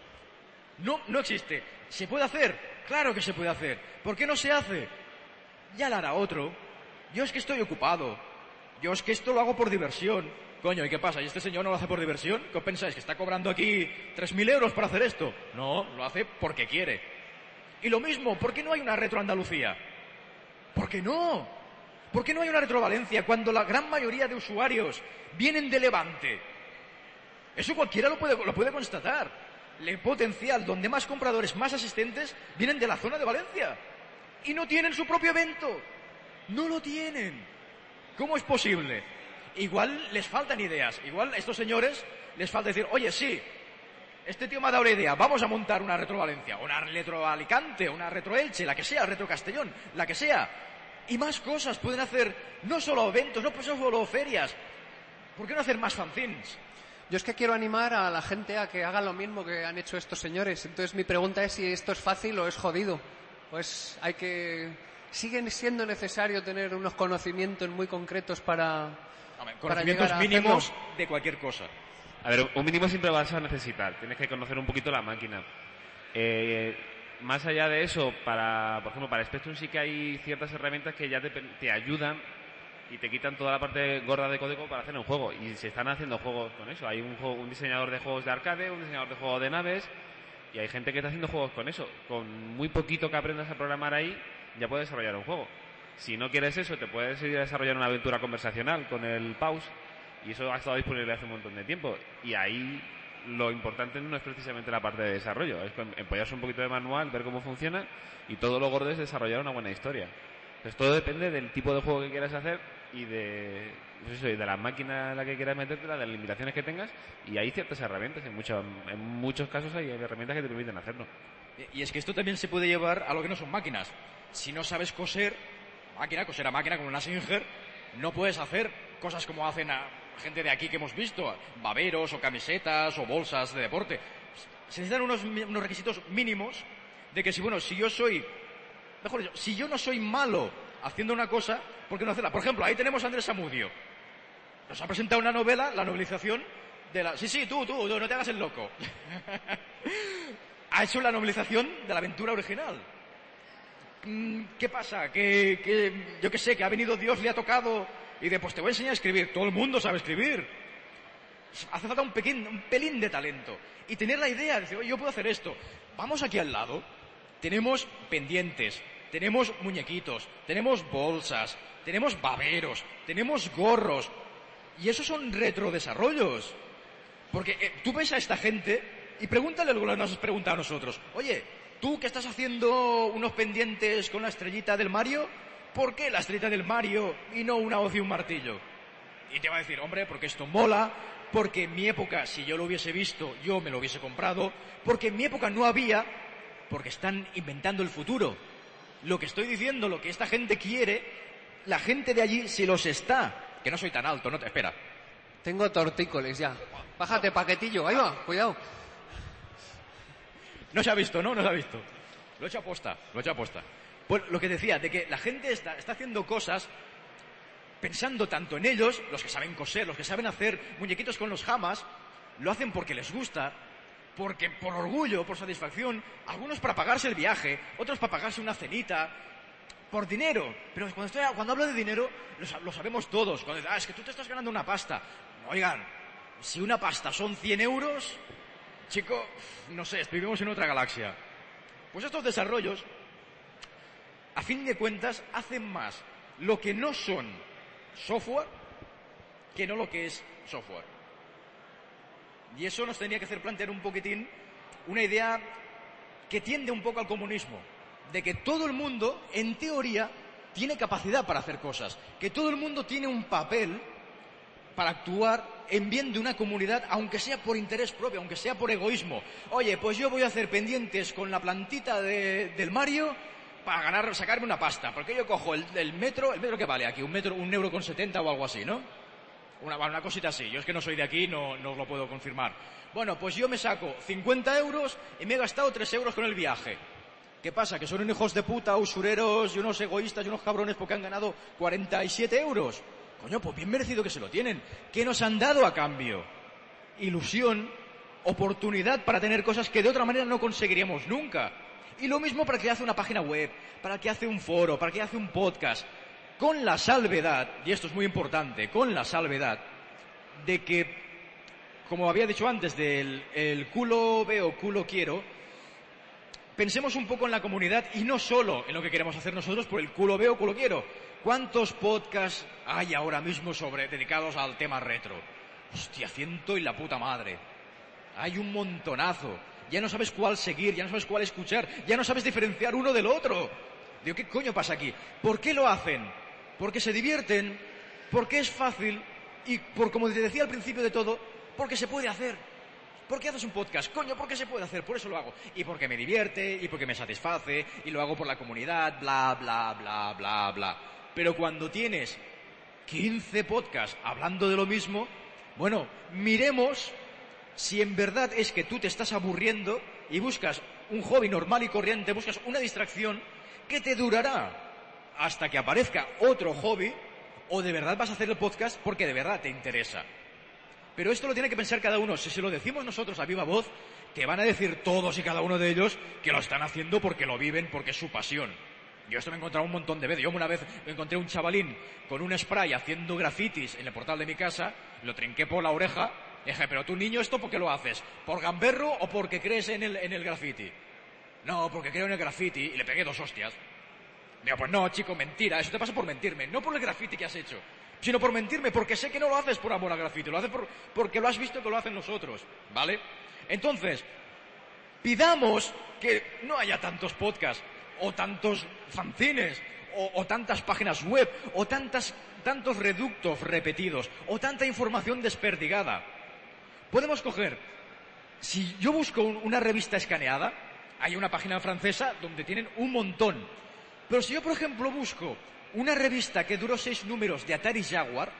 No, no existe. ¿Se puede hacer? Claro que se puede hacer. ¿Por qué no se hace? Ya la hará otro. Yo es que estoy ocupado. Yo es que esto lo hago por diversión. Coño, ¿y qué pasa? ¿Y este señor no lo hace por diversión? ¿Qué pensáis? ¿Que está cobrando aquí 3.000 euros para hacer esto? No, lo hace porque quiere. Y lo mismo, ¿por qué no hay una retro Andalucía? ¿Por qué no? ¿Por qué no hay una retro Valencia cuando la gran mayoría de usuarios vienen de Levante? Eso cualquiera lo puede, lo puede constatar. El potencial donde más compradores, más asistentes vienen de la zona de Valencia. Y no tienen su propio evento. No lo tienen. ¿Cómo es posible? Igual les faltan ideas. Igual a estos señores les falta decir, oye, sí, este tío me ha dado una idea, vamos a montar una retro Valencia, una retro Alicante, una retro Elche, la que sea, retro Castellón, la que sea. Y más cosas pueden hacer, no solo eventos, no solo ferias. ¿Por qué no hacer más fanzines? Yo es que quiero animar a la gente a que haga lo mismo que han hecho estos señores. Entonces mi pregunta es si esto es fácil o es jodido. Pues hay que... Sigue siendo necesario tener unos conocimientos muy concretos para... Hombre, conocimientos mínimos de cualquier cosa. A ver, un mínimo siempre vas a necesitar. Tienes que conocer un poquito la máquina. Eh, más allá de eso, para, por ejemplo, para Spectrum sí que hay ciertas herramientas que ya te, te ayudan y te quitan toda la parte gorda de código para hacer un juego. Y se están haciendo juegos con eso. Hay un, juego, un diseñador de juegos de arcade, un diseñador de juegos de naves, y hay gente que está haciendo juegos con eso. Con muy poquito que aprendas a programar ahí, ya puedes desarrollar un juego. Si no quieres eso, te puedes ir a desarrollar una aventura conversacional con el Pause, y eso ha estado disponible hace un montón de tiempo. Y ahí lo importante no es precisamente la parte de desarrollo, es empollarse un poquito de manual, ver cómo funciona, y todo lo gordo es desarrollar una buena historia. Entonces todo depende del tipo de juego que quieras hacer y de, pues la máquina en la que quieras meterte, de las limitaciones que tengas, y hay ciertas herramientas, en, muchos en muchos casos hay herramientas que te permiten hacerlo. Y es que esto también se puede llevar a lo que no son máquinas. Si no sabes coser, máquina, coser a máquina como una Singer, no puedes hacer cosas como hacen a gente de aquí que hemos visto, baberos o camisetas o bolsas de deporte. Se necesitan unos, unos requisitos mínimos de que si, bueno, si yo soy, mejor dicho, si yo no soy malo haciendo una cosa, ¿por qué no hacerla? Por ejemplo, ahí tenemos a Andrés Amudio. Nos ha presentado una novela, la novelización de la... Sí, sí, tú, tú, no te hagas el loco. ha hecho la novelización de la aventura original. Mm, ¿Qué pasa? Que, que yo qué sé, que ha venido Dios, le ha tocado y de pues te voy a enseñar a escribir. Todo el mundo sabe escribir. Hace falta un, pequeño, un pelín de talento. Y tener la idea de decir, yo puedo hacer esto. Vamos aquí al lado. Tenemos pendientes, tenemos muñequitos, tenemos bolsas, tenemos baberos, tenemos gorros. Y esos son retrodesarrollos. Porque eh, tú ves a esta gente y pregúntale lo que nos has preguntado a nosotros. Oye, tú que estás haciendo unos pendientes con la estrellita del Mario, ¿por qué la estrella del Mario y no una hoz y un martillo? Y te va a decir, hombre, porque esto mola, porque en mi época, si yo lo hubiese visto, yo me lo hubiese comprado, porque en mi época no había, porque están inventando el futuro. Lo que estoy diciendo, lo que esta gente quiere, la gente de allí se los está. Que no soy tan alto, no te espera. Tengo tortícolis ya. Bájate, paquetillo. Ahí va, cuidado. No se ha visto, ¿no? No se ha visto. Lo he hecho aposta, lo he hecho aposta. Pues lo que decía, de que la gente está, está haciendo cosas pensando tanto en ellos, los que saben coser, los que saben hacer muñequitos con los jamas, lo hacen porque les gusta, porque por orgullo, por satisfacción, algunos para pagarse el viaje, otros para pagarse una cenita, por dinero. Pero cuando, estoy, cuando hablo de dinero, lo, sabemos todos. Cuando ah, es que tú te estás ganando una pasta. Oigan, si una pasta son 100 euros, chico, no sé, vivimos en otra galaxia. Pues estos desarrollos a fin de cuentas, hacen más lo que no son software que no lo que es software. Y eso nos tenía que hacer plantear un poquitín una idea que tiende un poco al comunismo, de que todo el mundo, en teoría, tiene capacidad para hacer cosas, que todo el mundo tiene un papel para actuar en bien de una comunidad, aunque sea por interés propio, aunque sea por egoísmo. Oye, pues yo voy a hacer pendientes con la plantita del Mario para ganar, sacarme una pasta. Porque yo cojo el, metro, el metro que vale aquí, un metro, un euro con setenta o algo así, ¿no? Una, cosita así. Yo es que no soy de aquí, no, no lo puedo confirmar. Bueno, pues yo me saco 50 euros y me he gastado 3 euros con el viaje. ¿Qué pasa? Que son unos hijos de puta, usureros y unos egoístas y unos cabrones porque han ganado 47 euros. Coño, pues bien merecido que se lo tienen. ¿Qué nos han dado a cambio? Ilusión, oportunidad para tener cosas que de otra manera no conseguiríamos nunca. Y lo mismo para el que hace una página web, para el que hace un foro, para el que hace un podcast. Con la salvedad, y esto es muy importante, con la salvedad de que, como había dicho antes, del el culo veo, culo quiero, pensemos un poco en la comunidad y no solo en lo que queremos hacer nosotros por el culo veo, culo quiero. ¿Cuántos podcasts hay ahora mismo sobre, dedicados al tema retro? Hostia, ciento y la puta madre. Hay un montonazo. Ya no sabes cuál seguir, ya no sabes cuál escuchar, ya no sabes diferenciar uno del otro. Digo, ¿qué coño pasa aquí? ¿Por qué lo hacen? Porque se divierten, porque es fácil y por como te decía al principio de todo, porque se puede hacer. ¿Por qué haces un podcast? Coño, porque se puede hacer, por eso lo hago. Y porque me divierte, y porque me satisface, y lo hago por la comunidad, bla, bla, bla, bla, bla. Pero cuando tienes 15 podcasts hablando de lo mismo, bueno, miremos si en verdad es que tú te estás aburriendo y buscas un hobby normal y corriente, buscas una distracción que te durará hasta que aparezca otro hobby o de verdad vas a hacer el podcast porque de verdad te interesa. Pero esto lo tiene que pensar cada uno. Si se lo decimos nosotros a viva voz, te van a decir todos y cada uno de ellos que lo están haciendo porque lo viven, porque es su pasión. Yo esto me he encontrado un montón de veces. Yo una vez me encontré un chavalín con un spray haciendo grafitis en el portal de mi casa, lo trinqué por la oreja, dije, pero tú niño, ¿esto por qué lo haces? ¿Por gamberro o porque crees en el, en el graffiti? No, porque creo en el graffiti y le pegué dos hostias. Digo, pues no, chico, mentira, eso te pasa por mentirme, no por el graffiti que has hecho, sino por mentirme, porque sé que no lo haces por amor al graffiti, lo haces por- porque lo has visto que lo hacen nosotros, ¿vale? Entonces, pidamos que no haya tantos podcasts, o tantos fanzines, o, o tantas páginas web, o tantas, tantos reductos repetidos, o tanta información desperdigada. Podemos coger, si yo busco un- una revista escaneada, hay una página francesa donde tienen un montón. Pero si yo, por ejemplo, busco una revista que duró seis números de Atari Jaguar,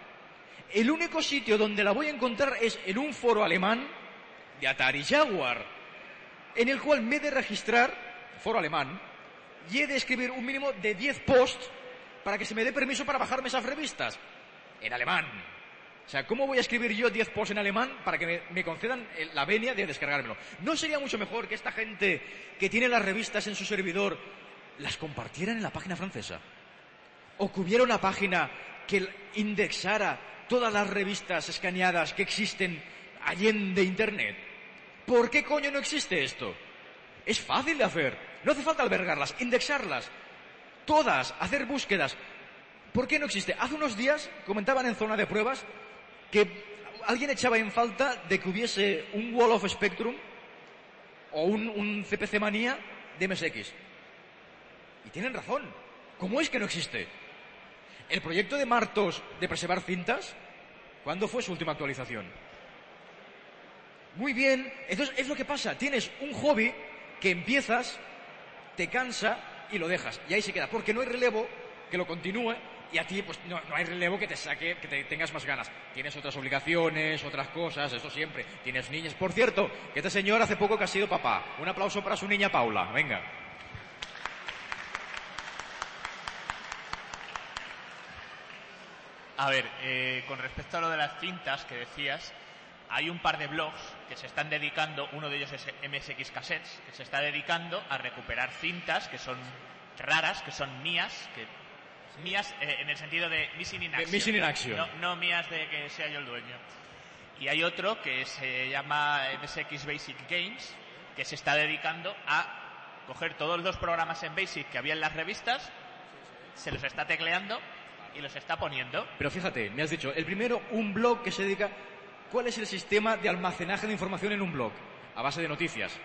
el único sitio donde la voy a encontrar es en un foro alemán de Atari Jaguar, en el cual me he de registrar, foro alemán, y he de escribir un mínimo de 10 posts para que se me dé permiso para bajarme esas revistas. En alemán. O sea, ¿cómo voy a escribir yo 10 posts en alemán para que me, concedan la venia de descargármelo? ¿No sería mucho mejor que esta gente que tiene las revistas en su servidor las compartieran en la página francesa? ¿O que hubiera una página que indexara todas las revistas escaneadas que existen allende Internet? ¿Por qué coño no existe esto? Es fácil de hacer. No hace falta albergarlas, indexarlas. Todas, hacer búsquedas. ¿Por qué no existe? Hace unos días comentaban en zona de pruebas que alguien echaba en falta de que hubiese un Wall of Spectrum o un, un CPC Manía de MSX. Y tienen razón. ¿Cómo es que no existe? El proyecto de Martos de preservar cintas, ¿cuándo fue su última actualización? Muy bien, entonces es lo que pasa. Tienes un hobby que empiezas, te cansa y lo dejas. Y ahí se queda. Porque no hay relevo que lo continúe y a ti pues no, no hay relevo que te saque, que te tengas más ganas. Tienes otras obligaciones, otras cosas, eso siempre. Tienes niñas. Por cierto, que este señor hace poco que ha sido papá. Un aplauso para su niña Paula. Venga. A ver, eh, con respecto a lo de las cintas que decías, hay un par de blogs que se están dedicando, uno de ellos es MSX Cassettes, que se está dedicando a recuperar cintas que son raras, que son mías, que mías eh, en el sentido de missing in action. missing in action. No, no mías de que sea yo el dueño. Y hay otro que se llama MSX Basic Games, que se está dedicando a coger todos los programas en Basic que había en las revistas, se los está tecleando y los está poniendo. Pero fíjate, me has dicho, el primero, un blog que se dedica... ¿Cuál es el sistema de almacenaje de información en un blog? A base de noticias.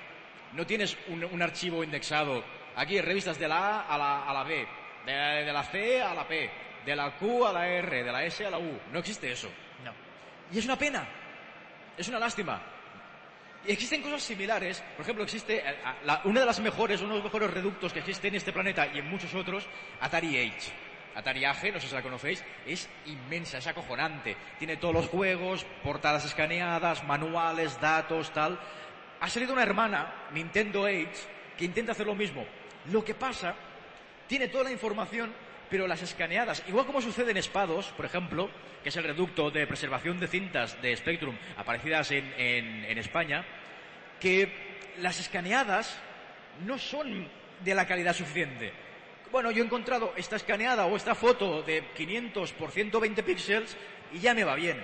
No tienes un, un archivo indexado. Aquí, revistas de la A a la, a la B, de, de la C a la P, de la Q a la R, de la S a la U. No existe eso. No. Y es una pena. Es una lástima. Y existen cosas similares. Por ejemplo, existe eh, la- una de las mejores, uno de los mejores reductos que existe en este planeta y en muchos otros, Atari Age. Atari Age, no sé si la conocéis, es inmensa, es acojonante. Tiene todos los juegos, portadas escaneadas, manuales, datos, tal. Ha salido una hermana, Nintendo Age, que intenta hacer lo mismo. Lo que pasa, tiene toda la información, pero las escaneadas, igual como sucede en Espados, por ejemplo, que es el reducto de preservación de cintas de Spectrum aparecidas en, en- España, que las escaneadas no son de la calidad suficiente. Bueno, yo he encontrado esta escaneada o esta foto de 500 por 120 píxeles y ya me va bien.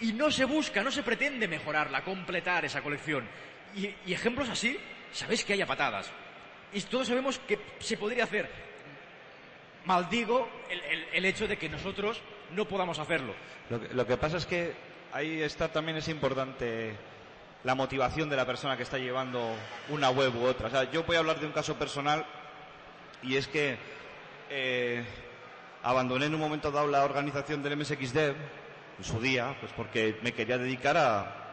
Y no se busca, no se pretende mejorarla, completar esa colección. Y, y ejemplos así, sabéis que hay patadas. Y todos sabemos que se podría hacer. Maldigo el, hecho de que nosotros no podamos hacerlo. Lo que, pasa es que ahí está también es importante la motivación de la persona que está llevando una web u otra. O sea, yo voy a hablar de un caso personal y es que eh, abandoné en un momento dado la organización del MSXDev en su día, pues porque me quería dedicar a,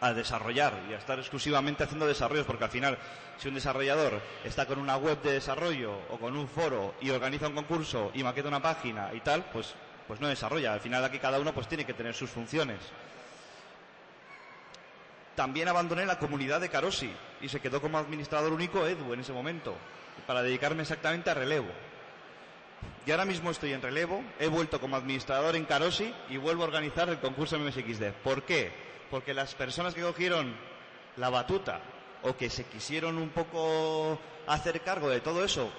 a desarrollar y a estar exclusivamente haciendo desarrollos, porque al final, si un desarrollador está con una web de desarrollo o con un foro y organiza un concurso y maqueta una página y tal, pues, pues no desarrolla. Al final aquí cada uno pues tiene que tener sus funciones. También abandoné la comunidad de Carosi y se quedó como administrador único Edu en ese momento, para dedicarme exactamente a relevo. Y ahora mismo estoy en relevo, he vuelto como administrador en Carosi y vuelvo a organizar el concurso MSXD. ¿Por qué? Porque las personas que cogieron la batuta o que se quisieron un poco hacer cargo de todo eso,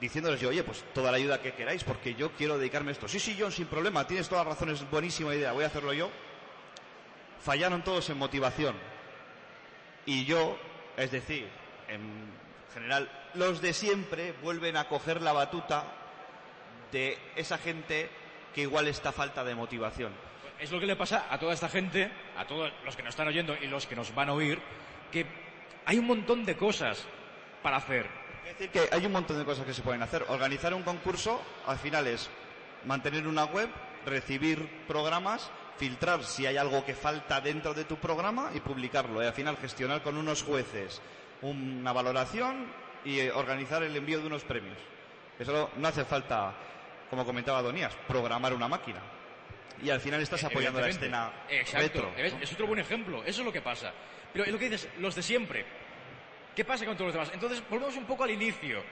diciéndoles yo, oye, pues toda la ayuda que queráis, porque yo quiero dedicarme a esto. Sí, sí, John, sin problema, tienes todas las razones, buenísima idea, voy a hacerlo yo. Fallaron todos en motivación. Y yo, es decir, en general, los de siempre vuelven a coger la batuta de esa gente que igual está falta de motivación. Es lo que le pasa a toda esta gente, a todos los que nos están oyendo y los que nos van a oír, que hay un montón de cosas para hacer. Es decir, que hay un montón de cosas que se pueden hacer. Organizar un concurso, al final es mantener una web, recibir programas, filtrar si hay algo que falta dentro de tu programa y publicarlo. Y al final gestionar con unos jueces una valoración y eh, organizar el envío de unos premios. Eso no hace falta, como comentaba Donías, programar una máquina. Y al final estás apoyando la escena Exacto. retro. ¿Ves? Es otro buen ejemplo. Eso es lo que pasa. Pero es lo que dices, los de siempre. ¿Qué pasa con todos los demás? Entonces, volvemos un poco al inicio.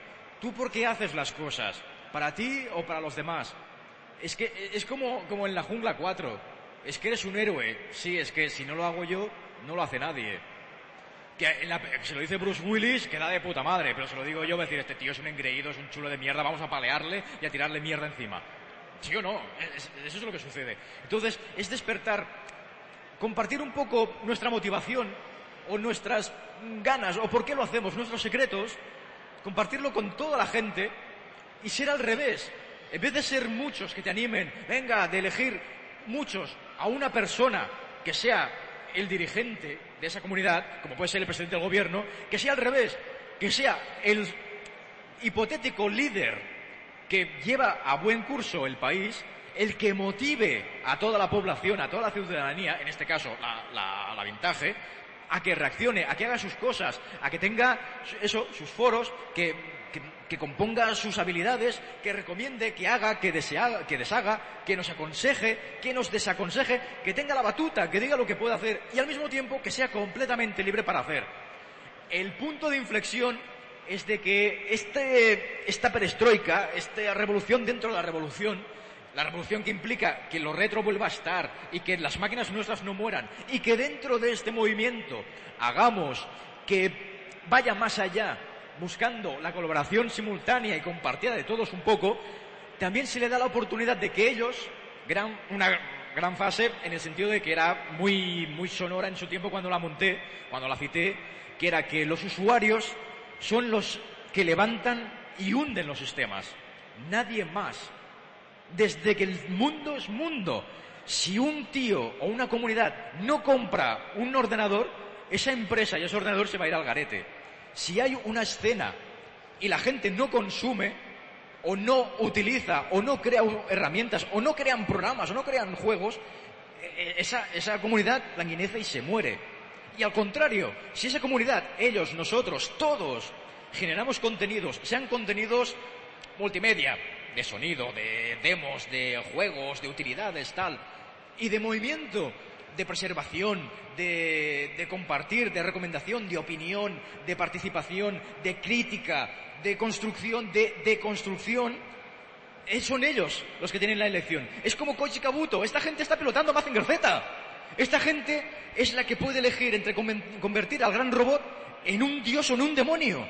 ¿Tú por qué haces las cosas? ¿Para ti o para los demás? Es que es como, como en la jungla 4. Es que eres un héroe. Sí, es que si no lo hago yo, no lo hace nadie. Que en la- se lo dice Bruce Willis, queda de puta madre, pero se lo digo yo, voy a decir, este tío es un engreído, es un chulo de mierda, vamos a palearle y a tirarle mierda encima. ¿Sí o no? Es- eso es lo que sucede. Entonces, es despertar, compartir un poco nuestra motivación o nuestras ganas o por qué lo hacemos, nuestros secretos, compartirlo con toda la gente y ser al revés. En vez de ser muchos que te animen, venga, de elegir muchos a una persona que sea el dirigente de esa comunidad, como puede ser el presidente del gobierno, que sea al revés, que sea el hipotético líder que lleva a buen curso el país, el que motive a toda la población, a toda la ciudadanía, en este caso la, la, la a que reaccione, a que haga sus cosas, a que tenga eso, sus foros, que, que, que componga sus habilidades, que recomiende, que haga, que, desea- que deshaga, que nos aconseje, que nos desaconseje, que tenga la batuta, que diga lo que puede hacer y al mismo tiempo que sea completamente libre para hacer. El punto de inflexión es de que este, esta perestroika, esta revolución dentro de la revolución, la revolución que implica que lo retro vuelva a estar y que las máquinas nuestras no mueran y que dentro de este movimiento hagamos que vaya más allá buscando la colaboración simultánea y compartida de todos un poco, también se le da la oportunidad de que ellos, gran, una gran fase en el sentido de que era muy, muy sonora en su tiempo cuando la monté, cuando la cité, que era que los usuarios son los que levantan y hunden los sistemas. Nadie más. Desde que el mundo es mundo. Si un tío o una comunidad no compra un ordenador, esa empresa y ese ordenador se va a ir al garete. Si hay una escena y la gente no consume, o no utiliza, o no crea herramientas, o no crean programas, o no crean juegos, eh, esa, esa comunidad languinece y se muere. Y al contrario, si esa comunidad, ellos, nosotros, todos, generamos contenidos, sean contenidos multimedia, de sonido, de demos, de juegos, de utilidades, tal, y de movimiento, de preservación, de, de compartir, de recomendación, de opinión, de participación, de crítica, de construcción, de, de construcción, eh, son ellos los que tienen la elección. Es como Koichi Kabuto, esta gente está pilotando Mazinger Z. Esta gente es la que puede elegir entre convertir al gran robot en un dios o en un demonio.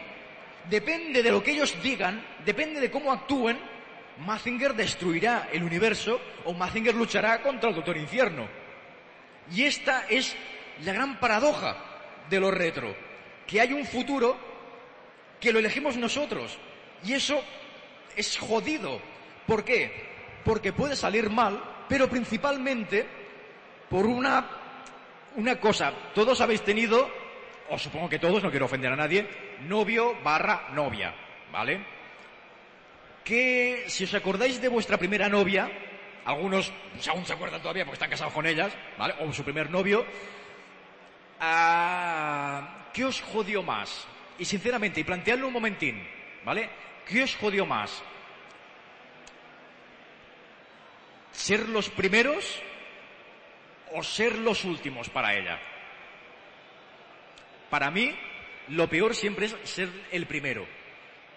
Depende de lo que ellos digan, depende de cómo actúen, Mazinger destruirá el universo o Mazinger luchará contra el Doctor Infierno. Y esta es la gran paradoja de lo retro, que hay un futuro que lo elegimos nosotros. Y eso es jodido. ¿Por qué? Porque puede salir mal, pero principalmente por una, una cosa. Todos habéis tenido, o supongo que todos, no quiero ofender a nadie, novio barra novia, ¿vale? Que si os acordáis de vuestra primera novia, algunos pues, aún se acuerdan todavía porque están casados con ellas, ¿vale? O su primer novio, ah, ¿qué os jodió más? Y sinceramente, y planteadlo un momentín, ¿vale? ¿Qué os jodió más? ¿Ser los primeros o ser los últimos para ella? Para mí, lo peor siempre es ser el primero,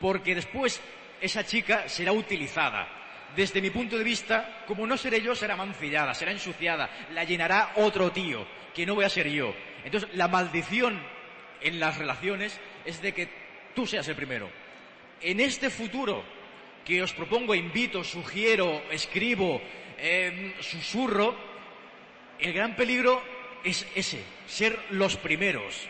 porque después esa chica será utilizada. Desde mi punto de vista, como no seré yo, será mancillada, será ensuciada, la llenará otro tío, que no voy a ser yo. Entonces, la maldición en las relaciones es de que tú seas el primero. En este futuro que os propongo, invito, sugiero, escribo, eh, susurro, el gran peligro es ese, ser los primeros.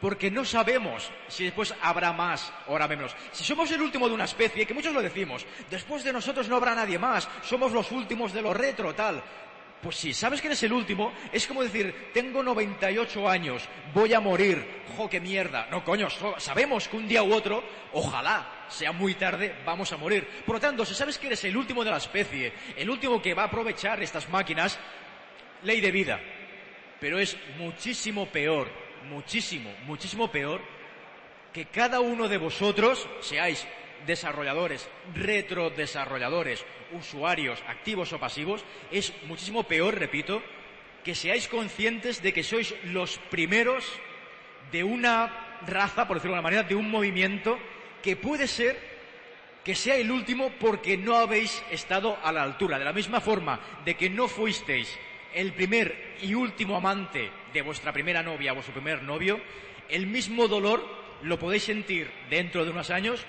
Porque no sabemos si después habrá más o habrá menos. Si somos el último de una especie, que muchos lo decimos, después de nosotros no habrá nadie más, somos los últimos de lo retro, tal. Pues si sabes que eres el último, es como decir, tengo 98 años, voy a morir, jo, qué mierda. No, coño, sabemos que un día u otro, ojalá sea muy tarde, vamos a morir. Por lo tanto, si sabes que eres el último de la especie, el último que va a aprovechar estas máquinas, ley de vida. Pero es muchísimo peor, muchísimo, muchísimo peor que cada uno de vosotros seáis desarrolladores, retrodesarrolladores, usuarios, activos o pasivos, es muchísimo peor, repito, que seáis conscientes de que sois los primeros de una raza, por decirlo de alguna manera, de un movimiento que puede ser que sea el último porque no habéis estado a la altura. De la misma forma de que no fuisteis el primer y último amante de vuestra primera novia o vuestro primer novio, el mismo dolor lo podéis sentir dentro de unos años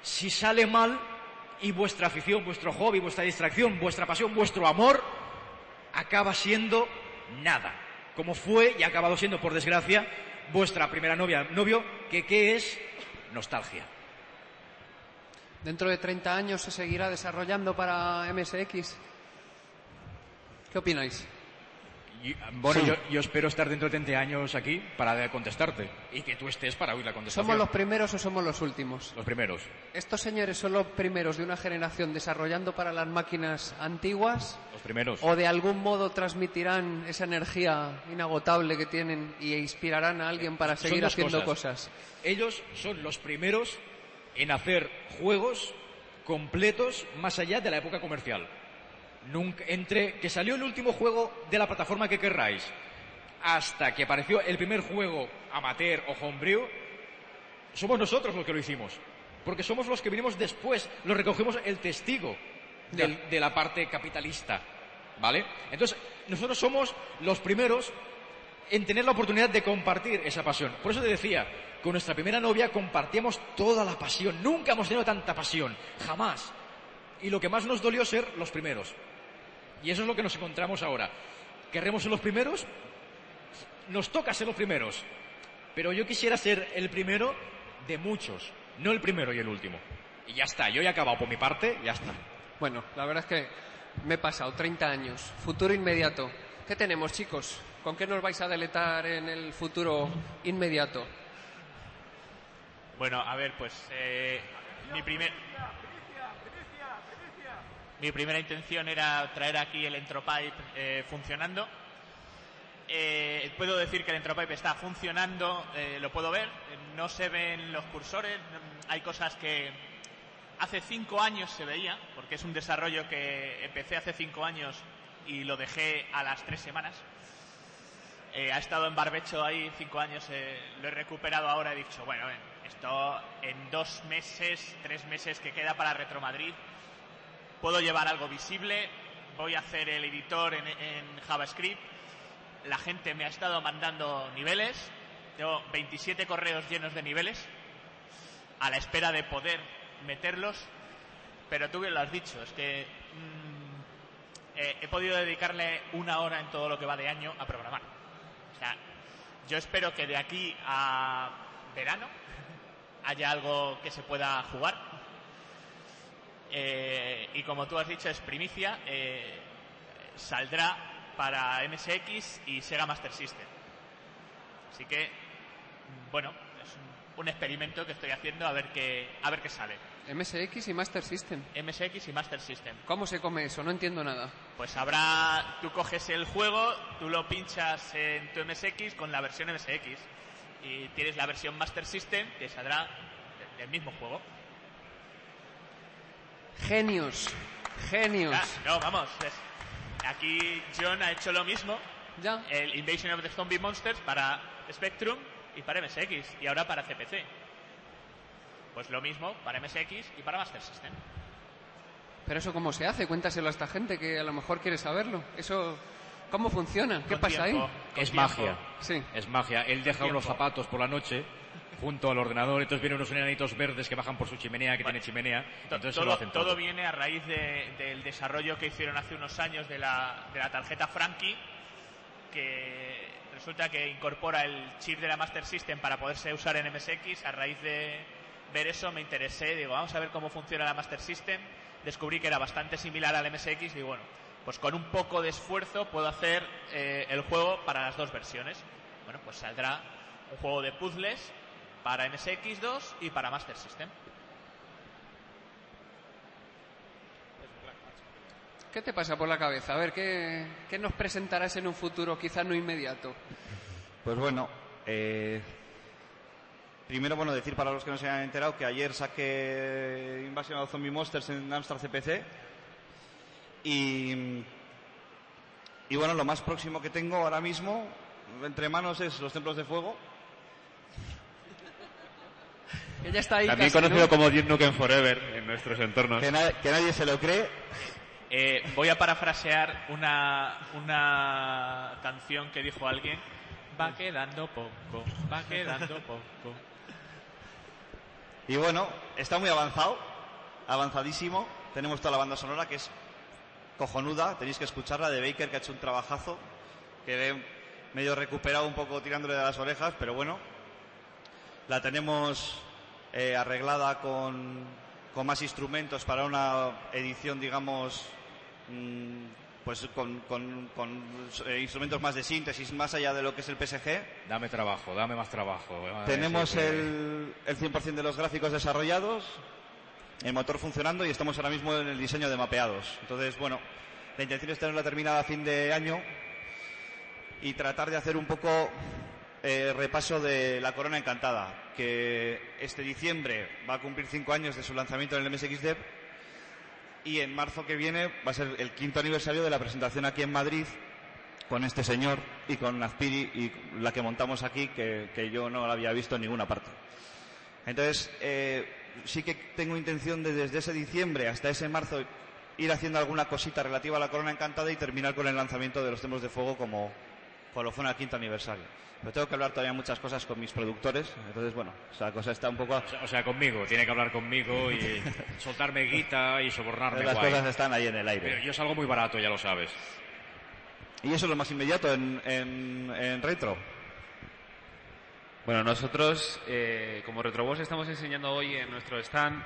si sale mal y vuestra afición, vuestro hobby, vuestra distracción, vuestra pasión, vuestro amor acaba siendo nada. Como fue y ha acabado siendo, por desgracia, vuestra primera novia, novio, que qué es nostalgia. Dentro de 30 años se seguirá desarrollando para MSX. ¿Qué opináis? Y, bueno, yo, yo espero estar dentro de 30 años aquí para contestarte y que tú estés para oír la contestación. ¿Somos los primeros o somos los últimos? Los primeros. ¿Estos señores son los primeros de una generación desarrollando para las máquinas antiguas? Los primeros. ¿O de algún modo transmitirán esa energía inagotable que tienen y inspirarán a alguien para seguir haciendo cosas? Ellos son los primeros en hacer juegos completos más allá de la época comercial. Nunca, entre que salió el último juego de la plataforma que querráis hasta que apareció el primer juego amateur o homebrew, somos nosotros los que lo hicimos. Porque somos los que vinimos después, los recogimos el testigo del- de la parte capitalista. ¿Vale? Entonces, nosotros somos los primeros en tener la oportunidad de compartir esa pasión. Por eso te decía, con nuestra primera novia compartíamos toda la pasión. Nunca hemos tenido tanta pasión. Jamás. Y lo que más nos dolió ser los primeros. Y eso es lo que nos encontramos ahora. ¿Querremos ser los primeros? Nos toca ser los primeros. Pero yo quisiera ser el primero de muchos, no el primero y el último. Y ya está, yo ya he acabado por mi parte, ya está. Bueno, la verdad es que me he pasado 30 años. Futuro inmediato. ¿Qué tenemos, chicos? ¿Con qué nos vais a deletar en el futuro inmediato? Bueno, a ver, pues eh, mi primer mi primera intención era traer aquí el Entropipe eh, funcionando. Eh, puedo decir que el Entropipe está funcionando, eh, lo puedo ver, no se ven los cursores, mm, hay cosas que hace cinco años se veía, porque es un desarrollo que empecé hace cinco años y lo dejé a las tres semanas. Eh, ha estado en barbecho ahí cinco años, lo he recuperado ahora, he dicho, bueno, esto en dos meses, tres meses que queda para Retro Madrid, puedo llevar algo visible, voy a hacer el editor en, JavaScript, la gente me ha estado mandando niveles, tengo 27 correos llenos de niveles, a la espera de poder meterlos, pero tú bien lo has dicho, es que mm, eh, he podido dedicarle una hora en todo lo que va de año a programar. O sea, yo espero que de aquí a verano haya algo que se pueda jugar. Eh, y como tú has dicho, es primicia. eh, saldrá para MSX y Sega Master System. Así que, bueno, es un, un experimento que estoy haciendo a ver qué, a ver qué sale. MSX y Master System. MSX y Master System. ¿Cómo se come eso? No entiendo nada. Pues habrá, tú coges el juego, tú lo pinchas en tu MSX con la versión MSX y tienes la versión Master System que saldrá de- del mismo juego. Genios. Genios. Ah, no, vamos. es- aquí John ha hecho lo mismo. Ya. El Invasion of the Zombie Monsters para Spectrum y para MSX y ahora para CPC. Pues lo mismo para MSX y para Master System. Pero eso cómo se hace? Cuéntaselo a esta gente que a lo mejor quiere saberlo. Eso, ¿cómo funciona? ¿Qué Con pasa tiempo, ahí? Es tiempo. magia. Sí. Es magia. Él deja unos zapatos por la noche junto al ordenador, entonces vienen unos enanitos verdes que bajan por su chimenea, que Vale. tiene chimenea, To- entonces se lo todo, hacen todo todo. viene a raíz de- del desarrollo que hicieron hace unos años de la, de la tarjeta Frankie, que resulta que incorpora el chip de la Master System para poderse usar en MSX. A raíz de ver eso me interesé, digo, vamos a ver cómo funciona la Master System. Descubrí que era bastante similar al MSX y bueno, pues con un poco de esfuerzo puedo hacer eh, el juego para las dos versiones. Bueno, pues saldrá un juego de puzzles para MSX2 y para Master System. ¿Qué te pasa por la cabeza? A ver, ¿qué, qué nos presentarás en un futuro quizás no inmediato? Pues bueno, eh, primero, bueno, decir para los que no se hayan enterado que ayer saqué Invasion of Zombie Monsters en Amstrad CPC y, y bueno, lo más próximo que tengo ahora mismo entre manos es Los Templos de Fuego. Ya está ahí También casi, conocido ¿no? como Duke Nukem Forever en nuestros entornos. Que, na- que nadie se lo cree. Eh, voy a parafrasear una, una canción que dijo alguien. Va quedando poco, va quedando poco. Y bueno, está muy avanzado, avanzadísimo. Tenemos toda la banda sonora que es cojonuda, tenéis que escucharla de Baker que ha hecho un trabajazo, que he medio recuperado un poco tirándole de las orejas, pero bueno, la tenemos eh, arreglada con, con más instrumentos para una edición, digamos, mm, pues con, con- con, eh, instrumentos más de síntesis, más allá de lo que es el PSG. Dame trabajo, dame más trabajo. Madre, Tenemos el, el 100% de los gráficos desarrollados, el motor funcionando y estamos ahora mismo en el diseño de mapeados. Entonces, bueno, la intención es tenerla terminada a fin de año y tratar de hacer un poco eh, repaso de La Corona Encantada, que este diciembre va a cumplir cinco años de su lanzamiento en el MSX Dev y en marzo que viene va a ser el quinto aniversario de la presentación aquí en Madrid con este señor y con Nazpiri y la que montamos aquí que, yo no la había visto en ninguna parte. Entonces, eh, sí que tengo intención de desde ese diciembre hasta ese marzo ir haciendo alguna cosita relativa a la Corona Encantada y terminar con el lanzamiento de los Templos de Fuego como colofón al quinto aniversario. Pero tengo que hablar todavía muchas cosas con mis productores, entonces bueno, esa cosa está un poco... O sea, o sea, conmigo, tiene que hablar conmigo y soltarme guita y sobornarme Las guay. cosas están ahí en el aire. Pero yo salgo muy barato, ya lo sabes. Y eso es lo más inmediato en, en, en retro. Bueno, nosotros, eh, como Retrobox, estamos enseñando hoy en nuestro stand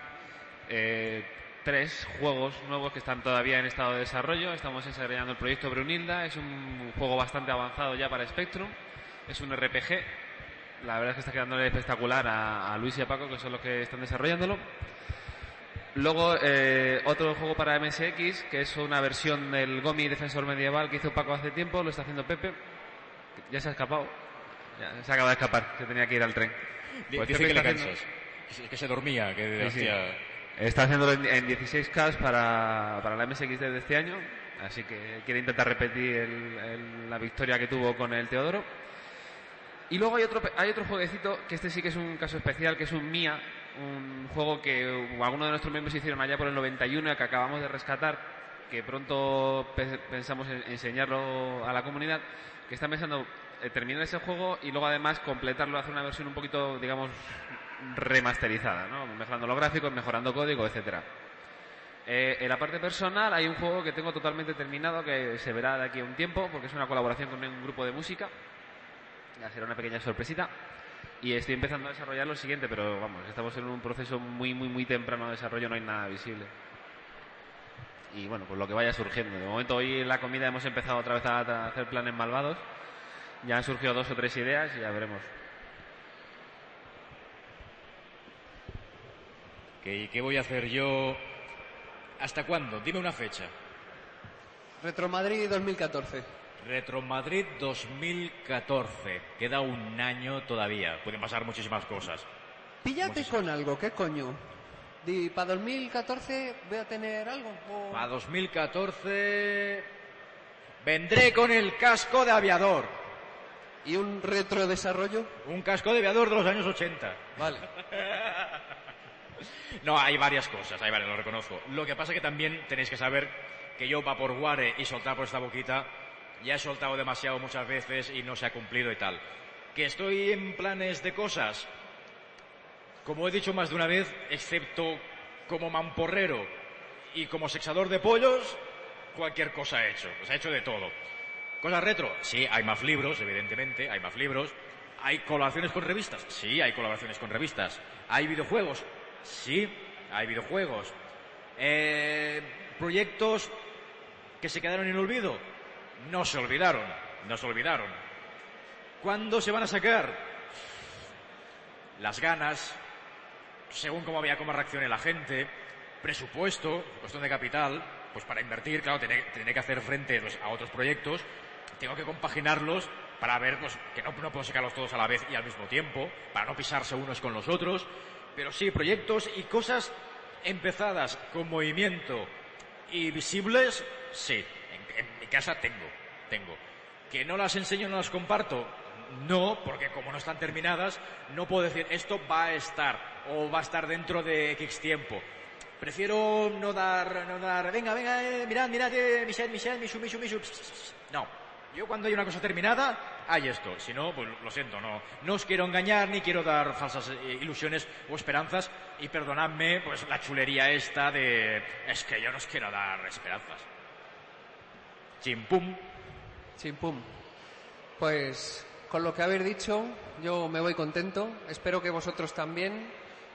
eh, tres juegos nuevos que están todavía en estado de desarrollo. Estamos desarrollando el proyecto Brunilda, es un juego bastante avanzado ya para Spectrum, es un RPG. La verdad es que está quedando espectacular a, a Luis y a Paco, que son los que están desarrollándolo. Luego, eh, otro juego para MSX, que es una versión del Gomi Defensor Medieval que hizo Paco hace tiempo, lo está haciendo Pepe. Ya se ha escapado. Ya, se acaba de escapar, que tenía que ir al tren. Pues Dice que le haciendo- se- Que se dormía, que Sí, sí. hostia, Está haciéndolo en, en 16K para, para la MSX de este año, así que quiere intentar repetir el- la victoria que tuvo con el Teodoro. Y luego hay otro, hay otro jueguecito, que este sí que es un caso especial, que es un Mia, un juego que algunos de nuestros miembros hicieron allá por el 91, que acabamos de rescatar, que pronto pe- pensamos en enseñarlo a la comunidad, que están pensando eh, terminar ese juego y luego además completarlo, hacer una versión un poquito, digamos, remasterizada, ¿no? mejorando los gráficos, mejorando código, etcétera. Eh, en la parte personal hay un juego que tengo totalmente terminado que se verá de aquí a un tiempo porque es una colaboración con un grupo de música. Ya será una pequeña sorpresita. Y estoy empezando a desarrollar lo siguiente, pero vamos, estamos en un proceso muy, muy, muy temprano de desarrollo, no hay nada visible. y bueno, pues lo que vaya surgiendo. De momento hoy en la comida hemos empezado otra vez a, a hacer planes malvados. Ya han surgido dos o tres ideas y ya veremos. ¿Qué, qué voy a hacer yo? ¿Hasta cuándo? Dime una fecha. Retro Madrid 2014. Retro Madrid 2014. Queda un año todavía. Pueden pasar muchísimas cosas. Píllate con algo, ¿qué coño? Di, ¿para 2014 voy a tener algo? o- Para 2014 vendré con el casco de aviador. ¿Y un retro desarrollo? Un casco de aviador de los años 80. Vale. No, hay varias cosas, hay varias, lo reconozco. Lo que pasa es que también tenéis que saber que yo va por Guare y soltar por esta boquita, ya he soltado demasiado muchas veces y no se ha cumplido y tal. Que estoy en planes de cosas, como he dicho más de una vez, excepto como mamporrero y como sexador de pollos, cualquier cosa he hecho. Pues he hecho de todo. ¿Cosas retro? Sí, hay más libros, evidentemente, hay más libros. ¿Hay colaboraciones con revistas? Sí, hay colaboraciones con revistas. ¿Hay videojuegos? Sí, hay videojuegos. Eh, ¿Proyectos que se quedaron en olvido? No se olvidaron, no se olvidaron. ¿Cuándo se van a sacar? Las ganas, según cómo vea cómo reaccione la gente, presupuesto, cuestión de capital, pues para invertir, claro, tiene que hacer frente pues, a otros proyectos, tengo que compaginarlos para ver pues, que no, no puedo sacarlos todos a la vez y al mismo tiempo, para no pisarse unos con los otros, pero sí, proyectos y cosas empezadas con movimiento y visibles, sí, en, en mi casa tengo, tengo. ¿Que no las enseño, no las comparto? No, porque como no están terminadas, no puedo decir esto va a estar o va a estar dentro de X tiempo. Prefiero no dar, no dar, venga, venga, eh, mirad, mirad, eh, Michel, Michel, Michu, Michu, Michu. No. Yo cuando hay una cosa terminada, hay esto. Si no, pues lo siento, no. No os quiero engañar ni quiero dar falsas eh, ilusiones o esperanzas. Y perdonadme, pues la chulería esta de, es que yo no os quiero dar esperanzas. Chimpum. Chimpum. Pues con lo que habéis dicho, yo me voy contento. Espero que vosotros también.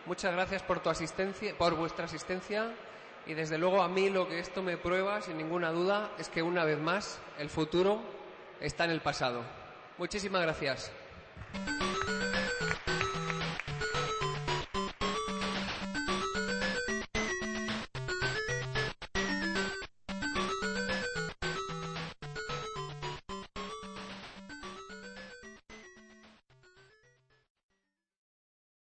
Muchas gracias por tu asistencia, por vuestra asistencia. Y desde luego a mí lo que esto me prueba, sin ninguna duda, es que una vez más el futuro está en el pasado. Muchísimas gracias.